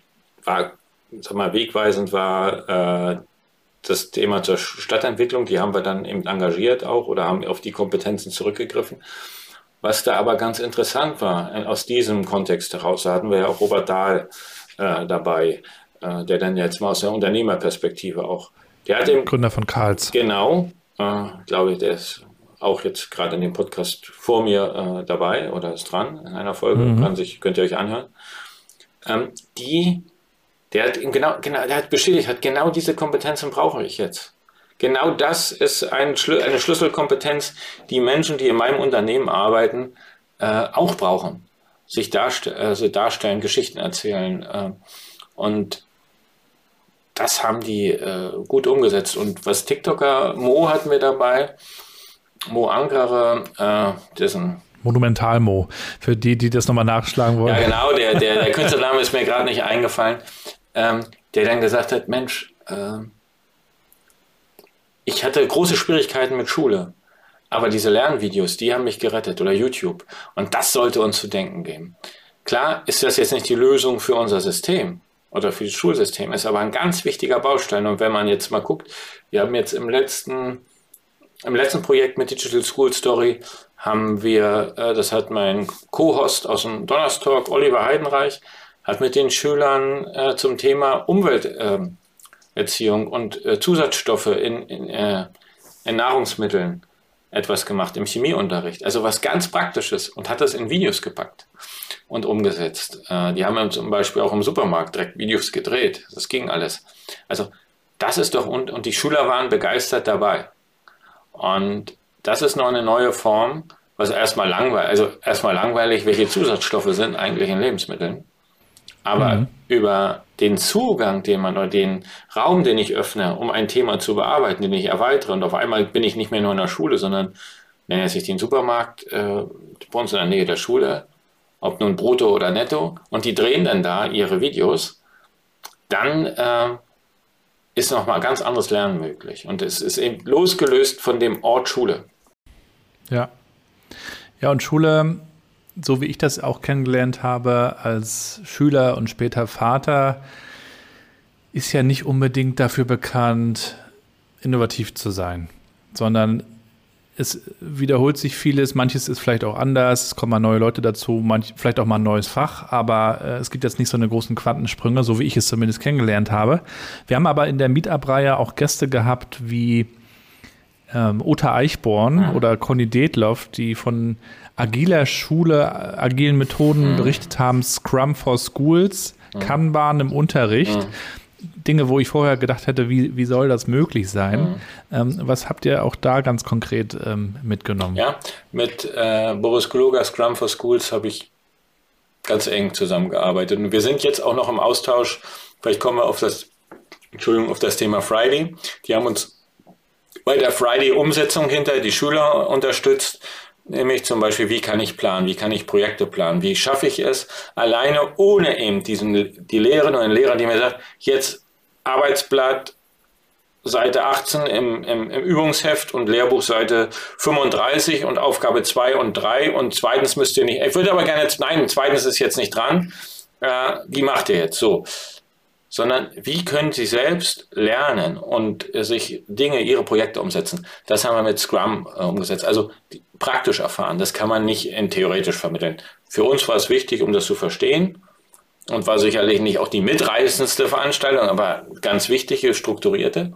war, sag mal, wegweisend war äh, das Thema zur Stadtentwicklung, die haben wir dann eben engagiert auch oder haben auf die Kompetenzen zurückgegriffen. Was da aber ganz interessant war, äh, aus diesem Kontext heraus, da hatten wir ja auch Robert Dahl äh, dabei, äh, der dann jetzt mal aus der Unternehmerperspektive auch. Der hat eben, Gründer von Karls. Genau, äh, glaube ich, der ist auch jetzt gerade in dem Podcast vor mir äh, dabei oder ist dran in einer Folge, mhm. kann sich, könnt ihr euch anhören. Ähm, die, der hat genau, genau, der hat bestätigt, hat genau diese Kompetenzen brauche ich jetzt. Genau das ist ein Schlü eine Schlüsselkompetenz, die Menschen, die in meinem Unternehmen arbeiten, äh, auch brauchen. Sich darst also darstellen, Geschichten erzählen. Äh, und das haben die äh, gut umgesetzt. Und was TikToker, Mo hatten wir dabei, Mo Ankara, äh, dessen Monumental Mo, für die, die das nochmal nachschlagen wollen. Ja, genau, der, der, der Künstlername ist mir gerade nicht eingefallen, ähm, der dann gesagt hat, Mensch, äh, ich hatte große Schwierigkeiten mit Schule. Aber diese Lernvideos, die haben mich gerettet oder YouTube. Und das sollte uns zu denken geben. Klar ist das jetzt nicht die Lösung für unser System oder für das Schulsystem, ist aber ein ganz wichtiger Baustein. Und wenn man jetzt mal guckt, wir haben jetzt im letzten, im letzten Projekt mit Digital School Story haben wir, äh, das hat mein Co-Host aus dem Donnerstalk, Oliver Heidenreich, hat mit den Schülern äh, zum Thema Umwelt äh, Erziehung und äh, Zusatzstoffe in, in, äh, in, Nahrungsmitteln etwas gemacht im Chemieunterricht. Also was ganz Praktisches und hat das in Videos gepackt und umgesetzt. Äh, die haben zum Beispiel auch im Supermarkt direkt Videos gedreht. Das ging alles. Also das ist doch, und, und die Schüler waren begeistert dabei. Und das ist noch eine neue Form, was erstmal langweilig, also erstmal langweilig, welche Zusatzstoffe sind eigentlich in Lebensmitteln. Aber mhm. über den Zugang, den man oder den Raum, den ich öffne, um ein Thema zu bearbeiten, den ich erweitere und auf einmal bin ich nicht mehr nur in der Schule, sondern nenne sich den Supermarkt äh, bei uns in der Nähe der Schule, ob nun brutto oder netto, und die drehen dann da ihre Videos, dann äh, ist nochmal ganz anderes Lernen möglich. Und es ist eben losgelöst von dem Ort Schule. Ja. Ja, und Schule so wie ich das auch kennengelernt habe als Schüler und später Vater, ist ja nicht unbedingt dafür bekannt, innovativ zu sein, sondern es wiederholt sich vieles, manches ist vielleicht auch anders, es kommen mal neue Leute dazu, manch, vielleicht auch mal ein neues Fach, aber äh, es gibt jetzt nicht so eine großen Quantensprünge, so wie ich es zumindest kennengelernt habe. Wir haben aber in der Meetup-Reihe auch Gäste gehabt wie ähm, Uta Eichborn mhm. oder Conny Detloff, die von agiler Schule, agilen Methoden mhm. berichtet haben, Scrum for Schools, mhm. Kanban im Unterricht. Dinge, wo ich vorher gedacht hätte, wie, wie soll das möglich sein? Mhm. Ähm, was habt ihr auch da ganz konkret ähm, mitgenommen? Ja, mit äh, Boris Kluger, Scrum for Schools, habe ich ganz eng zusammengearbeitet. Und wir sind jetzt auch noch im Austausch, vielleicht kommen wir auf das, Entschuldigung, auf das Thema Friday. Die haben uns bei der Friday-Umsetzung hinter die Schüler unterstützt. Nämlich zum Beispiel, wie kann ich planen, wie kann ich Projekte planen, wie schaffe ich es alleine ohne eben diesen, die Lehrerin oder den Lehrer, die mir sagt, jetzt Arbeitsblatt Seite 18 im, im, im Übungsheft und Lehrbuch Seite 35 und Aufgabe 2 und 3 und zweitens müsst ihr nicht, ich würde aber gerne, nein, zweitens ist jetzt nicht dran, äh, wie macht ihr jetzt so? sondern wie können sie selbst lernen und sich Dinge, ihre Projekte umsetzen. Das haben wir mit Scrum äh, umgesetzt. Also praktisch erfahren, das kann man nicht in theoretisch vermitteln. Für uns war es wichtig, um das zu verstehen und war sicherlich nicht auch die mitreißendste Veranstaltung, aber ganz wichtige, strukturierte.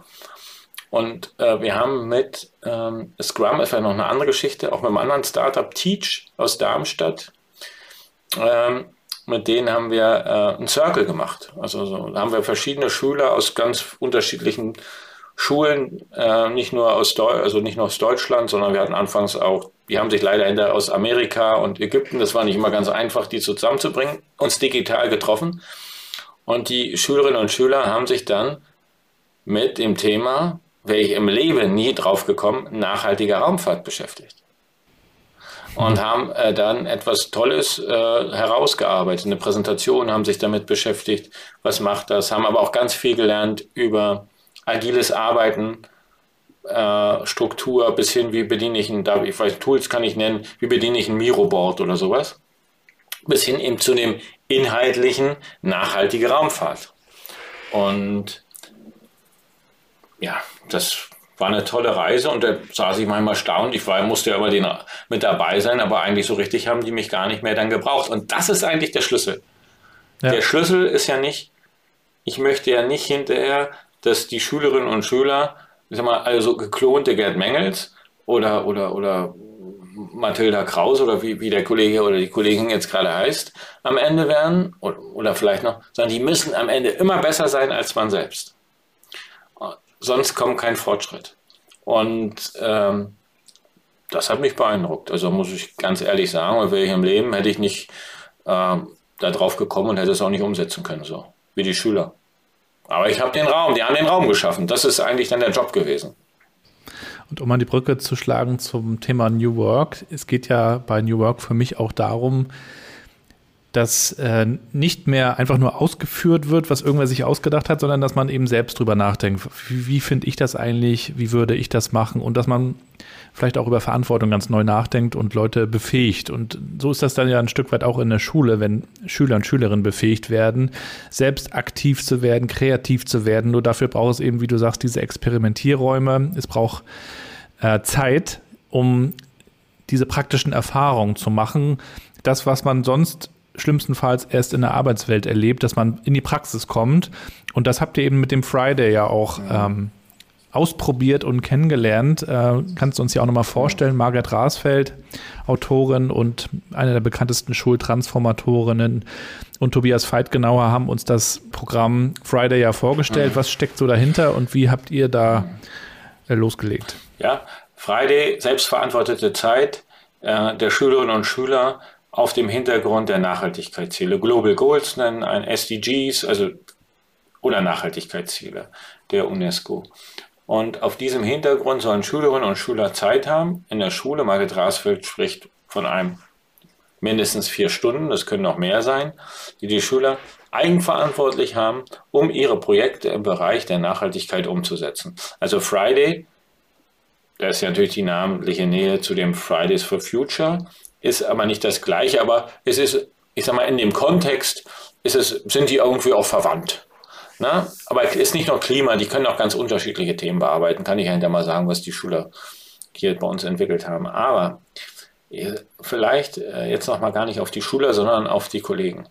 Und äh, wir haben mit ähm, Scrum, ist noch eine andere Geschichte, auch mit einem anderen Startup, Teach aus Darmstadt, ähm, mit denen haben wir äh, einen Circle gemacht. Also so, da haben wir verschiedene Schüler aus ganz unterschiedlichen Schulen, äh, nicht nur aus also nicht nur aus Deutschland, sondern wir hatten anfangs auch, die haben sich leider in der, aus Amerika und Ägypten, das war nicht immer ganz einfach, die zusammenzubringen, uns digital getroffen. Und die Schülerinnen und Schüler haben sich dann mit dem Thema, wäre ich im Leben nie drauf gekommen, nachhaltiger Raumfahrt beschäftigt und haben äh, dann etwas Tolles äh, herausgearbeitet. Eine Präsentation haben sich damit beschäftigt, was macht das, haben aber auch ganz viel gelernt über agiles Arbeiten, äh, Struktur bis hin, wie bediene ich ein, ich weiß, Tools kann ich nennen, wie bediene ich ein Miroboard oder sowas, bis hin eben zu dem inhaltlichen nachhaltige Raumfahrt. Und ja, das war eine tolle Reise und da saß ich manchmal erstaunt. Ich war, musste ja immer den, mit dabei sein, aber eigentlich so richtig haben die mich gar nicht mehr dann gebraucht. Und das ist eigentlich der Schlüssel. Ja. Der Schlüssel ist ja nicht, ich möchte ja nicht hinterher, dass die Schülerinnen und Schüler, ich sag mal, also geklonte Gerd Mengels oder, oder, oder Mathilda Kraus oder wie, wie der Kollege oder die Kollegin jetzt gerade heißt, am Ende werden oder, oder vielleicht noch, sondern die müssen am Ende immer besser sein als man selbst sonst kommt kein Fortschritt. Und ähm, das hat mich beeindruckt. Also muss ich ganz ehrlich sagen, wäre ich im Leben, hätte ich nicht äh, da drauf gekommen und hätte es auch nicht umsetzen können, so wie die Schüler. Aber ich habe den Raum, die haben den Raum geschaffen. Das ist eigentlich dann der Job gewesen. Und um an die Brücke zu schlagen zum Thema New Work, es geht ja bei New Work für mich auch darum, dass äh, nicht mehr einfach nur ausgeführt wird, was irgendwer sich ausgedacht hat, sondern dass man eben selbst drüber nachdenkt. Wie, wie finde ich das eigentlich? Wie würde ich das machen? Und dass man vielleicht auch über Verantwortung ganz neu nachdenkt und Leute befähigt. Und so ist das dann ja ein Stück weit auch in der Schule, wenn Schüler und Schülerinnen befähigt werden, selbst aktiv zu werden, kreativ zu werden. Nur dafür braucht es eben, wie du sagst, diese Experimentierräume. Es braucht äh, Zeit, um diese praktischen Erfahrungen zu machen. Das, was man sonst schlimmstenfalls erst in der Arbeitswelt erlebt, dass man in die Praxis kommt. Und das habt ihr eben mit dem Friday ja auch ähm, ausprobiert und kennengelernt. Äh, kannst du uns ja auch nochmal vorstellen, Margaret Rasfeld, Autorin und eine der bekanntesten Schultransformatorinnen und Tobias Veitgenauer haben uns das Programm Friday ja vorgestellt. Was steckt so dahinter und wie habt ihr da äh, losgelegt? Ja, Friday, selbstverantwortete Zeit äh, der Schülerinnen und Schüler auf dem Hintergrund der Nachhaltigkeitsziele. Global Goals nennen ein SDGs, also oder Nachhaltigkeitsziele der UNESCO. Und auf diesem Hintergrund sollen Schülerinnen und Schüler Zeit haben in der Schule. Margit Rasfeld spricht von einem mindestens vier Stunden, das können noch mehr sein, die die Schüler eigenverantwortlich haben, um ihre Projekte im Bereich der Nachhaltigkeit umzusetzen. Also Friday, da ist ja natürlich die namentliche Nähe zu dem Fridays for Future, ist aber nicht das Gleiche, aber es ist, ich sag mal, in dem Kontext ist es, sind die irgendwie auch verwandt. Ne? Aber es ist nicht nur Klima, die können auch ganz unterschiedliche Themen bearbeiten. Kann ich ja hinterher mal sagen, was die Schüler hier bei uns entwickelt haben. Aber äh, vielleicht äh, jetzt noch mal gar nicht auf die Schüler, sondern auf die Kollegen.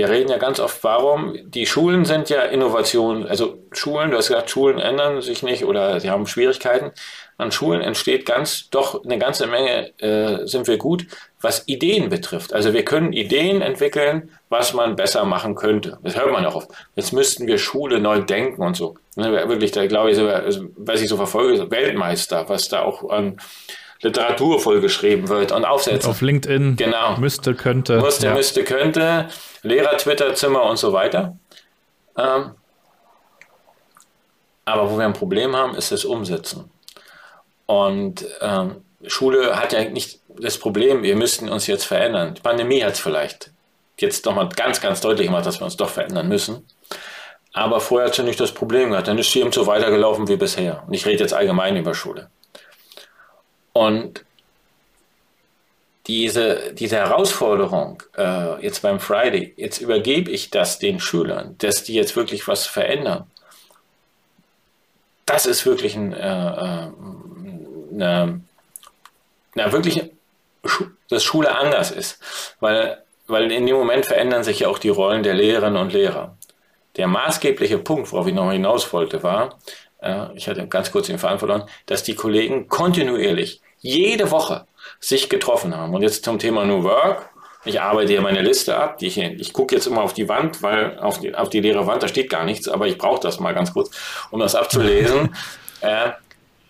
Wir reden ja ganz oft, warum die Schulen sind ja Innovation, also Schulen, du hast gesagt, Schulen ändern sich nicht oder sie haben Schwierigkeiten. An Schulen entsteht ganz, doch eine ganze Menge, äh, sind wir gut, was Ideen betrifft. Also wir können Ideen entwickeln, was man besser machen könnte. Das hört man auch oft. Jetzt müssten wir Schule neu denken und so. Ne, wirklich, da glaube ich, also, was ich so verfolge, Weltmeister, was da auch an Literatur vollgeschrieben wird und Aufsätze. Auf LinkedIn. Genau. Müsste, könnte. Musste, ja. müsste, könnte. Lehrer-Twitter-Zimmer und so weiter. Ähm, aber wo wir ein Problem haben, ist das Umsetzen. Und ähm, Schule hat ja nicht das Problem, wir müssten uns jetzt verändern. Die Pandemie hat es vielleicht jetzt nochmal ganz, ganz deutlich gemacht, dass wir uns doch verändern müssen. Aber vorher hat sie nicht das Problem gehabt. Dann ist sie eben so weitergelaufen wie bisher. Und ich rede jetzt allgemein über Schule. Und diese, diese Herausforderung äh, jetzt beim Friday, jetzt übergebe ich das den Schülern, dass die jetzt wirklich was verändern. Das ist wirklich ein, äh, äh eine, na, wirklich, dass Schule anders ist. Weil, weil in dem Moment verändern sich ja auch die Rollen der Lehrerinnen und Lehrer. Der maßgebliche Punkt, worauf ich noch hinaus wollte, war, ich hatte ganz kurz den Faden verloren, dass die Kollegen kontinuierlich jede Woche sich getroffen haben. Und jetzt zum Thema New Work. Ich arbeite hier meine Liste ab. Die ich ich gucke jetzt immer auf die Wand, weil auf die, auf die leere Wand, da steht gar nichts, aber ich brauche das mal ganz kurz, um das abzulesen. <laughs> äh,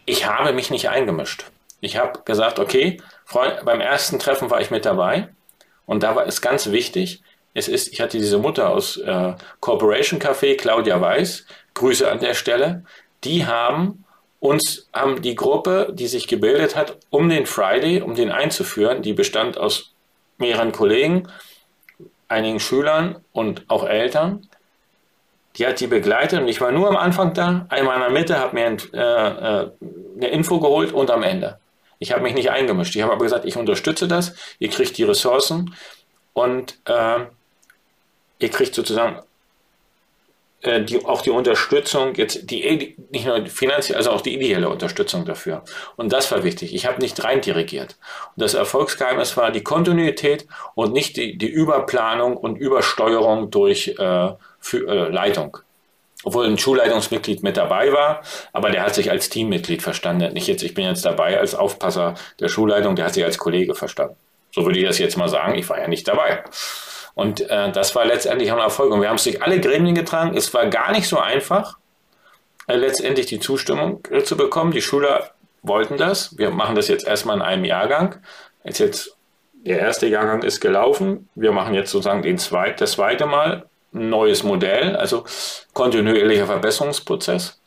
ich habe mich nicht eingemischt. Ich habe gesagt, okay, Freund, beim ersten Treffen war ich mit dabei. Und da war es ganz wichtig, es ist, ich hatte diese Mutter aus äh, Corporation Café, Claudia Weiß, Grüße an der Stelle, die haben uns, haben die Gruppe, die sich gebildet hat, um den Friday, um den einzuführen, die bestand aus mehreren Kollegen, einigen Schülern und auch Eltern, die hat die begleitet und ich war nur am Anfang da, einmal in der Mitte, habe mir äh, äh, eine Info geholt und am Ende. Ich habe mich nicht eingemischt. Ich habe aber gesagt, ich unterstütze das, ihr kriegt die Ressourcen und äh, ihr kriegt sozusagen äh, die, auch die Unterstützung, jetzt die nicht nur finanziell, also auch die ideelle Unterstützung dafür. Und das war wichtig. Ich habe nicht rein dirigiert. Und das Erfolgsgeheimnis war die Kontinuität und nicht die, die Überplanung und Übersteuerung durch äh, für, äh, Leitung. Obwohl ein Schulleitungsmitglied mit dabei war, aber der hat sich als Teammitglied verstanden. Nicht jetzt, ich bin jetzt dabei als Aufpasser der Schulleitung, der hat sich als Kollege verstanden. So würde ich das jetzt mal sagen. Ich war ja nicht dabei. Und äh, das war letztendlich auch ein Erfolg. Und wir haben es durch alle Gremien getragen. Es war gar nicht so einfach, äh, letztendlich die Zustimmung äh, zu bekommen. Die Schüler wollten das. Wir machen das jetzt erstmal in einem Jahrgang. Jetzt, jetzt der erste Jahrgang ist gelaufen. Wir machen jetzt sozusagen den zweit, das zweite Mal ein neues Modell, also kontinuierlicher Verbesserungsprozess.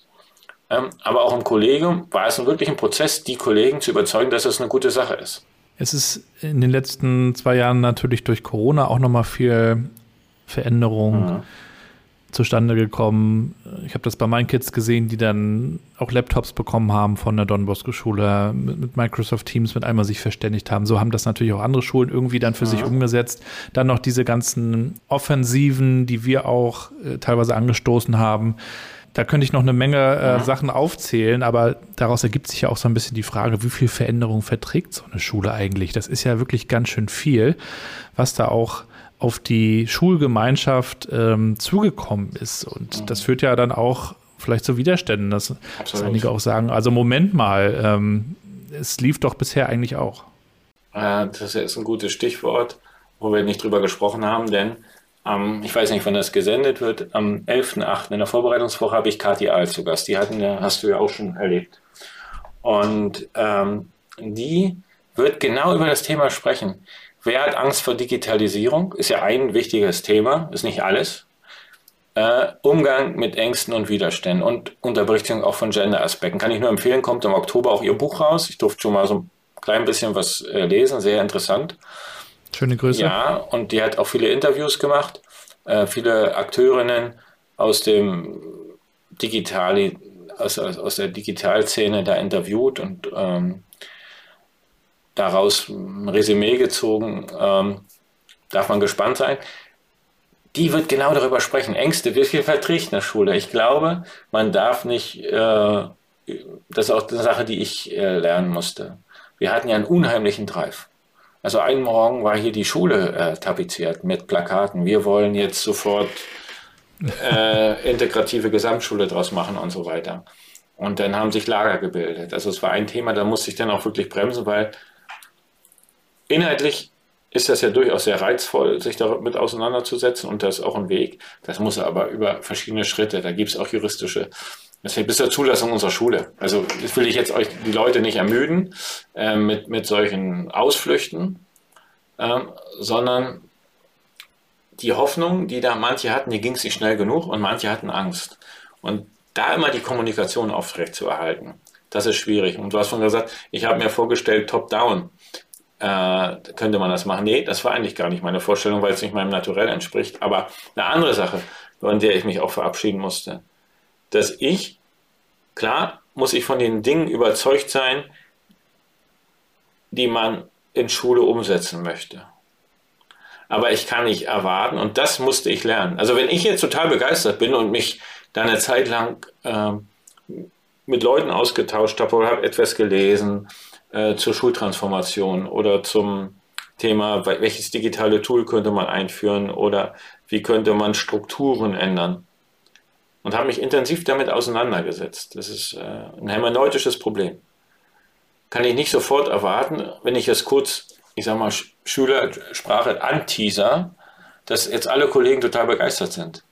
Ähm, aber auch im Kollegium war es wirklich ein Prozess, die Kollegen zu überzeugen, dass es eine gute Sache ist. Es ist in den letzten zwei Jahren natürlich durch Corona auch nochmal viel Veränderung mhm. zustande gekommen. Ich habe das bei meinen Kids gesehen, die dann auch Laptops bekommen haben von der Don Bosco Schule, mit, Microsoft Teams mit einmal sich verständigt haben. So haben das natürlich auch andere Schulen irgendwie dann für mhm. sich umgesetzt. Dann noch diese ganzen Offensiven, die wir auch äh, teilweise angestoßen haben da könnte ich noch eine Menge äh, mhm. Sachen aufzählen, aber daraus ergibt sich ja auch so ein bisschen die Frage, wie viel Veränderung verträgt so eine Schule eigentlich? Das ist ja wirklich ganz schön viel, was da auch auf die Schulgemeinschaft ähm, zugekommen ist. Und mhm. das führt ja dann auch vielleicht zu Widerständen, dass, dass einige auch sagen, also Moment mal, ähm, es lief doch bisher eigentlich auch. Äh, das ist ein gutes Stichwort, wo wir nicht drüber gesprochen haben, denn am, ich weiß nicht, wann das gesendet wird, am 11.8. in der Vorbereitungswoche habe ich Kathi Ahl zu Gast. Die hatten hast du ja auch schon erlebt. Und ähm, die wird genau über das Thema sprechen. Wer hat Angst vor Digitalisierung? Ist ja ein wichtiges Thema, ist nicht alles. Äh, Umgang mit Ängsten und Widerständen und Unterberichtigung auch von Gender-Aspekten. Kann ich nur empfehlen, kommt im Oktober auch ihr Buch raus. Ich durfte schon mal so ein klein bisschen was äh, lesen, sehr interessant. Schöne Grüße. Ja, und die hat auch viele Interviews gemacht, äh, viele Akteurinnen aus dem Digitali, aus, aus der Digitalszene da interviewt und ähm, daraus ein Resümee gezogen. Ähm, darf man gespannt sein. die wird genau darüber sprechen. Ängste, wie viel verträgt eine Schule? Ich glaube, man darf nicht, äh, das ist auch eine Sache, die ich äh, lernen musste. Wir hatten ja einen unheimlichen Drive. Also einen Morgen war hier die Schule äh, tapeziert mit Plakaten. Wir wollen jetzt sofort äh, integrative Gesamtschule draus machen und so weiter. Und dann haben sich Lager gebildet. Also es war ein Thema, da musste ich dann auch wirklich bremsen, weil inhaltlich ist das ja durchaus sehr reizvoll, sich damit auseinanderzusetzen und das ist auch ein Weg. Das muss aber über verschiedene Schritte. Da gibt es auch juristische. Das bis zur Zulassung unserer Schule. Also das will ich jetzt euch die Leute nicht ermüden äh, mit, mit solchen Ausflüchten, äh, sondern die Hoffnung, die da manche hatten, die ging es nicht schnell genug und manche hatten Angst. Und da immer die Kommunikation aufrecht zu erhalten, das ist schwierig. Und du hast schon gesagt, ich habe mir vorgestellt, top-down äh, könnte man das machen. Nee, das war eigentlich gar nicht meine Vorstellung, weil es nicht meinem Naturell entspricht. Aber eine andere Sache, von der ich mich auch verabschieden musste, dass ich, klar, muss ich von den Dingen überzeugt sein, die man in Schule umsetzen möchte. Aber ich kann nicht erwarten, und das musste ich lernen. Also wenn ich jetzt total begeistert bin und mich da eine Zeit lang äh, mit Leuten ausgetauscht habe oder habe etwas gelesen äh, zur Schultransformation oder zum Thema, welches digitale Tool könnte man einführen oder wie könnte man Strukturen ändern. Und habe mich intensiv damit auseinandergesetzt. Das ist äh, ein hermeneutisches Problem. Kann ich nicht sofort erwarten, wenn ich es kurz, ich sag mal, Schülersprache anteaser, dass jetzt alle Kollegen total begeistert sind.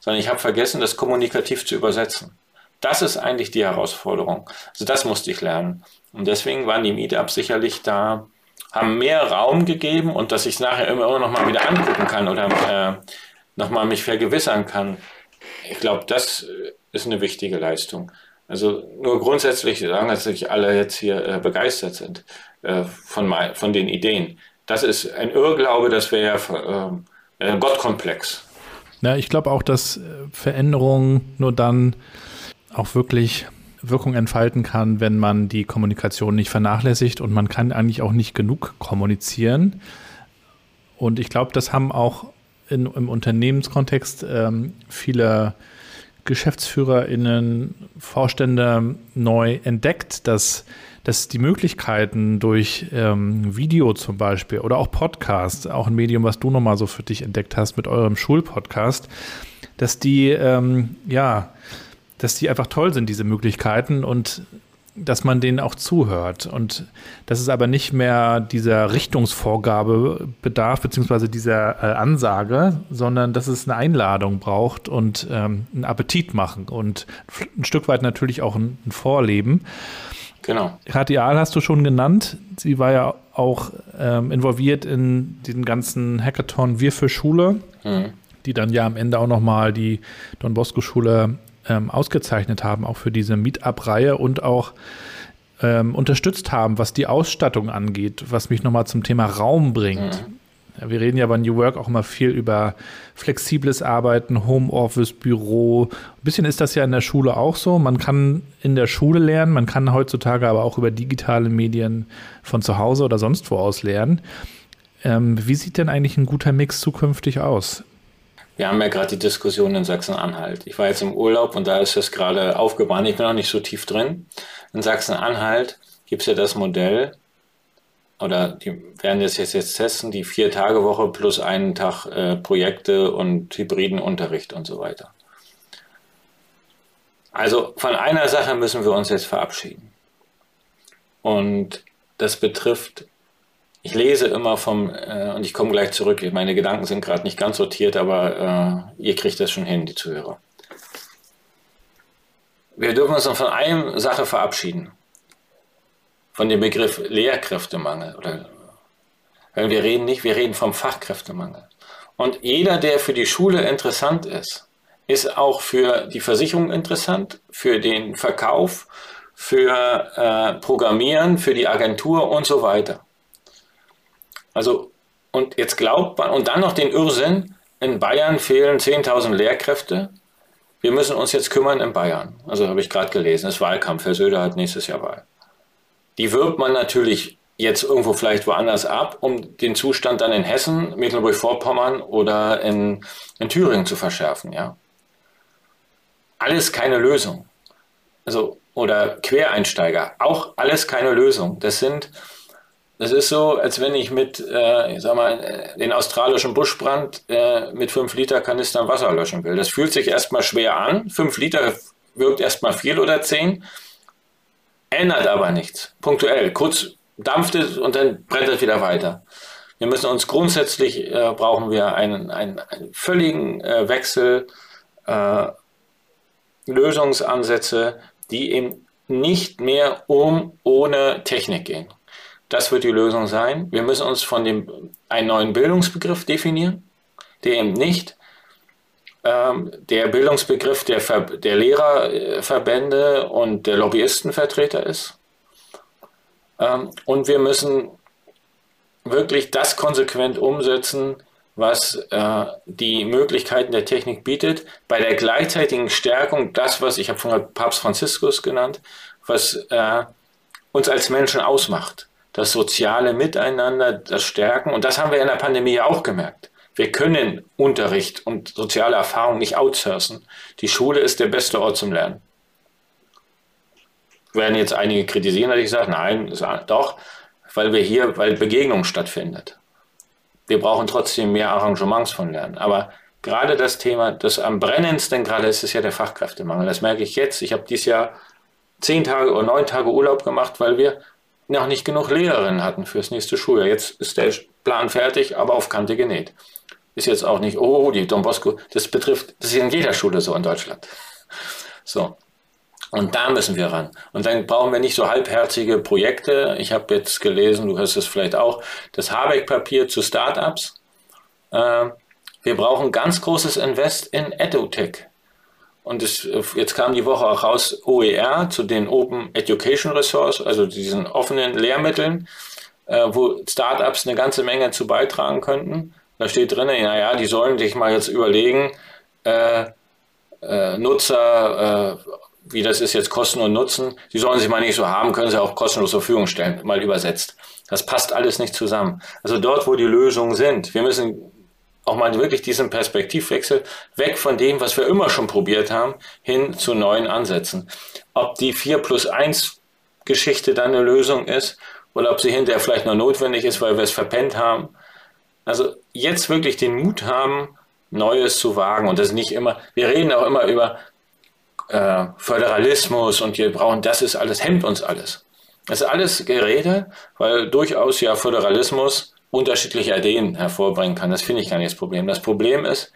Sondern ich habe vergessen, das kommunikativ zu übersetzen. Das ist eigentlich die Herausforderung. Also das musste ich lernen. Und deswegen waren die Meetups sicherlich da, haben mehr Raum gegeben und dass ich es nachher immer noch mal wieder angucken kann oder äh, noch mal mich vergewissern kann. Ich glaube, das ist eine wichtige Leistung. Also nur grundsätzlich sagen, dass sich alle jetzt hier äh, begeistert sind äh, von, von den Ideen. Das ist ein Irrglaube, das wäre ja äh, ein Gottkomplex. Ja, ich glaube auch, dass äh, Veränderung nur dann auch wirklich Wirkung entfalten kann, wenn man die Kommunikation nicht vernachlässigt und man kann eigentlich auch nicht genug kommunizieren. Und ich glaube, das haben auch in, im Unternehmenskontext ähm, viele GeschäftsführerInnen, Vorstände neu entdeckt, dass, dass die Möglichkeiten durch ähm, Video zum Beispiel oder auch Podcast, auch ein Medium, was du nochmal so für dich entdeckt hast mit eurem Schulpodcast, dass die ähm, ja dass die einfach toll sind, diese Möglichkeiten. Und dass man denen auch zuhört und dass es aber nicht mehr dieser Richtungsvorgabe bedarf, beziehungsweise dieser äh, Ansage, sondern dass es eine Einladung braucht und ähm, einen Appetit machen und ein Stück weit natürlich auch ein, ein Vorleben. Genau. Ratial hast du schon genannt. Sie war ja auch ähm, involviert in den ganzen Hackathon Wir für Schule, mhm. die dann ja am Ende auch nochmal die Don Bosco Schule ähm, ausgezeichnet haben, auch für diese Meetup-Reihe und auch ähm, unterstützt haben, was die Ausstattung angeht, was mich nochmal zum Thema Raum bringt. Mhm. Ja, wir reden ja bei New Work auch immer viel über flexibles Arbeiten, Homeoffice, Büro. Ein bisschen ist das ja in der Schule auch so. Man kann in der Schule lernen, man kann heutzutage aber auch über digitale Medien von zu Hause oder sonst wo aus lernen. Ähm, wie sieht denn eigentlich ein guter Mix zukünftig aus? Wir haben ja gerade die Diskussion in Sachsen-Anhalt. Ich war jetzt im Urlaub und da ist es gerade aufgebahnt. Ich bin noch nicht so tief drin. In Sachsen-Anhalt gibt es ja das Modell, oder die werden das jetzt, jetzt testen, die Vier-Tage-Woche plus einen Tag äh, Projekte und hybriden Unterricht und so weiter. Also von einer Sache müssen wir uns jetzt verabschieden. Und das betrifft ich lese immer vom, äh, und ich komme gleich zurück, meine Gedanken sind gerade nicht ganz sortiert, aber äh, ihr kriegt das schon hin, die Zuhörer. Wir dürfen uns noch von einer Sache verabschieden. Von dem Begriff Lehrkräftemangel. Oder, weil wir reden nicht, wir reden vom Fachkräftemangel. Und jeder, der für die Schule interessant ist, ist auch für die Versicherung interessant, für den Verkauf, für äh, Programmieren, für die Agentur und so weiter. Also, und jetzt glaubt man, und dann noch den Irrsinn, in Bayern fehlen 10.000 Lehrkräfte. Wir müssen uns jetzt kümmern in Bayern. Also habe ich gerade gelesen, ist Wahlkampf. Herr Söder hat nächstes Jahr Wahl. Die wirbt man natürlich jetzt irgendwo vielleicht woanders ab, um den Zustand dann in Hessen, Mecklenburg-Vorpommern oder in, in Thüringen zu verschärfen, ja. Alles keine Lösung. Also, oder Quereinsteiger, auch alles keine Lösung. Das sind, das ist so, als wenn ich mit, äh, ich sag mal, den australischen Buschbrand äh, mit 5 Liter Kanistern Wasser löschen will. Das fühlt sich erstmal schwer an. 5 Liter wirkt erstmal viel oder 10, ändert aber nichts. Punktuell. Kurz dampft es und dann brennt es wieder weiter. Wir müssen uns grundsätzlich, äh, brauchen wir einen, einen, einen völligen äh, Wechsel, äh, Lösungsansätze, die eben nicht mehr um ohne Technik gehen. Das wird die Lösung sein. Wir müssen uns von dem einen neuen Bildungsbegriff definieren, der eben nicht ähm, der Bildungsbegriff der, Ver der Lehrerverbände und der Lobbyistenvertreter ist, ähm, und wir müssen wirklich das konsequent umsetzen, was äh, die Möglichkeiten der Technik bietet, bei der gleichzeitigen Stärkung, das, was ich habe von Papst Franziskus genannt, was äh, uns als Menschen ausmacht. Das soziale Miteinander, das Stärken. Und das haben wir in der Pandemie auch gemerkt. Wir können Unterricht und soziale Erfahrung nicht outsourcen. Die Schule ist der beste Ort zum Lernen werden jetzt einige kritisieren, dass ich sage, nein, doch, weil wir hier, weil Begegnung stattfindet. Wir brauchen trotzdem mehr Arrangements von Lernen. Aber gerade das Thema, das am brennendsten gerade ist, ist ja der Fachkräftemangel. Das merke ich jetzt. Ich habe dieses Jahr zehn Tage oder neun Tage Urlaub gemacht, weil wir noch nicht genug Lehrerinnen hatten fürs nächste Schuljahr. Jetzt ist der Plan fertig, aber auf Kante genäht. Ist jetzt auch nicht, oh, die Don Bosco, das betrifft, das ist in jeder Schule so in Deutschland. So. Und da müssen wir ran. Und dann brauchen wir nicht so halbherzige Projekte. Ich habe jetzt gelesen, du hast es vielleicht auch, das Habeck-Papier zu Startups. Äh, wir brauchen ganz großes Invest in EduTech. Und es, jetzt kam die Woche auch raus OER zu den Open Education Resource, also diesen offenen Lehrmitteln, äh, wo Startups eine ganze Menge zu beitragen könnten. Da steht drin, naja, die sollen sich mal jetzt überlegen, äh, äh, Nutzer äh, wie das ist jetzt Kosten und Nutzen, die sollen sich mal nicht so haben, können sie auch kostenlos zur Verfügung stellen, mal übersetzt. Das passt alles nicht zusammen. Also dort, wo die Lösungen sind, wir müssen auch mal wirklich diesen Perspektivwechsel weg von dem, was wir immer schon probiert haben, hin zu neuen Ansätzen. Ob die 4 plus 1 Geschichte dann eine Lösung ist oder ob sie hinterher vielleicht noch notwendig ist, weil wir es verpennt haben. Also jetzt wirklich den Mut haben, Neues zu wagen und das nicht immer, wir reden auch immer über äh, Föderalismus und wir brauchen, das ist alles, hemmt uns alles. Das ist alles Gerede, weil durchaus ja Föderalismus unterschiedliche Ideen hervorbringen kann. Das finde ich gar nicht das Problem. Das Problem ist,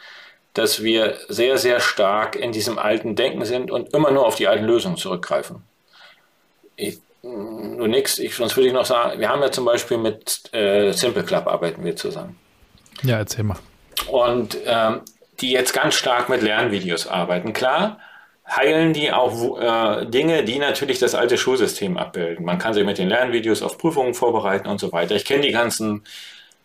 dass wir sehr, sehr stark in diesem alten Denken sind und immer nur auf die alten Lösungen zurückgreifen. Ich, nur nix, ich, sonst würde ich noch sagen, wir haben ja zum Beispiel mit äh, Simple Club arbeiten wir zusammen. Ja, erzähl mal. Und ähm, die jetzt ganz stark mit Lernvideos arbeiten. Klar, heilen die auch äh, Dinge, die natürlich das alte Schulsystem abbilden. Man kann sich mit den Lernvideos auf Prüfungen vorbereiten und so weiter. Ich kenne die ganzen,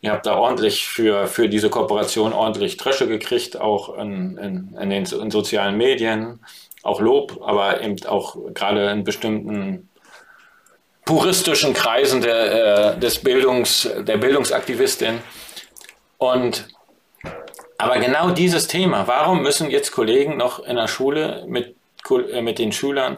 ihr habt da ordentlich für, für diese Kooperation ordentlich Trösche gekriegt, auch in, in, in den in sozialen Medien, auch Lob, aber eben auch gerade in bestimmten puristischen Kreisen der, äh, des Bildungs, der Bildungsaktivistin. Und aber genau dieses Thema, warum müssen jetzt Kollegen noch in der Schule mit, äh, mit den Schülern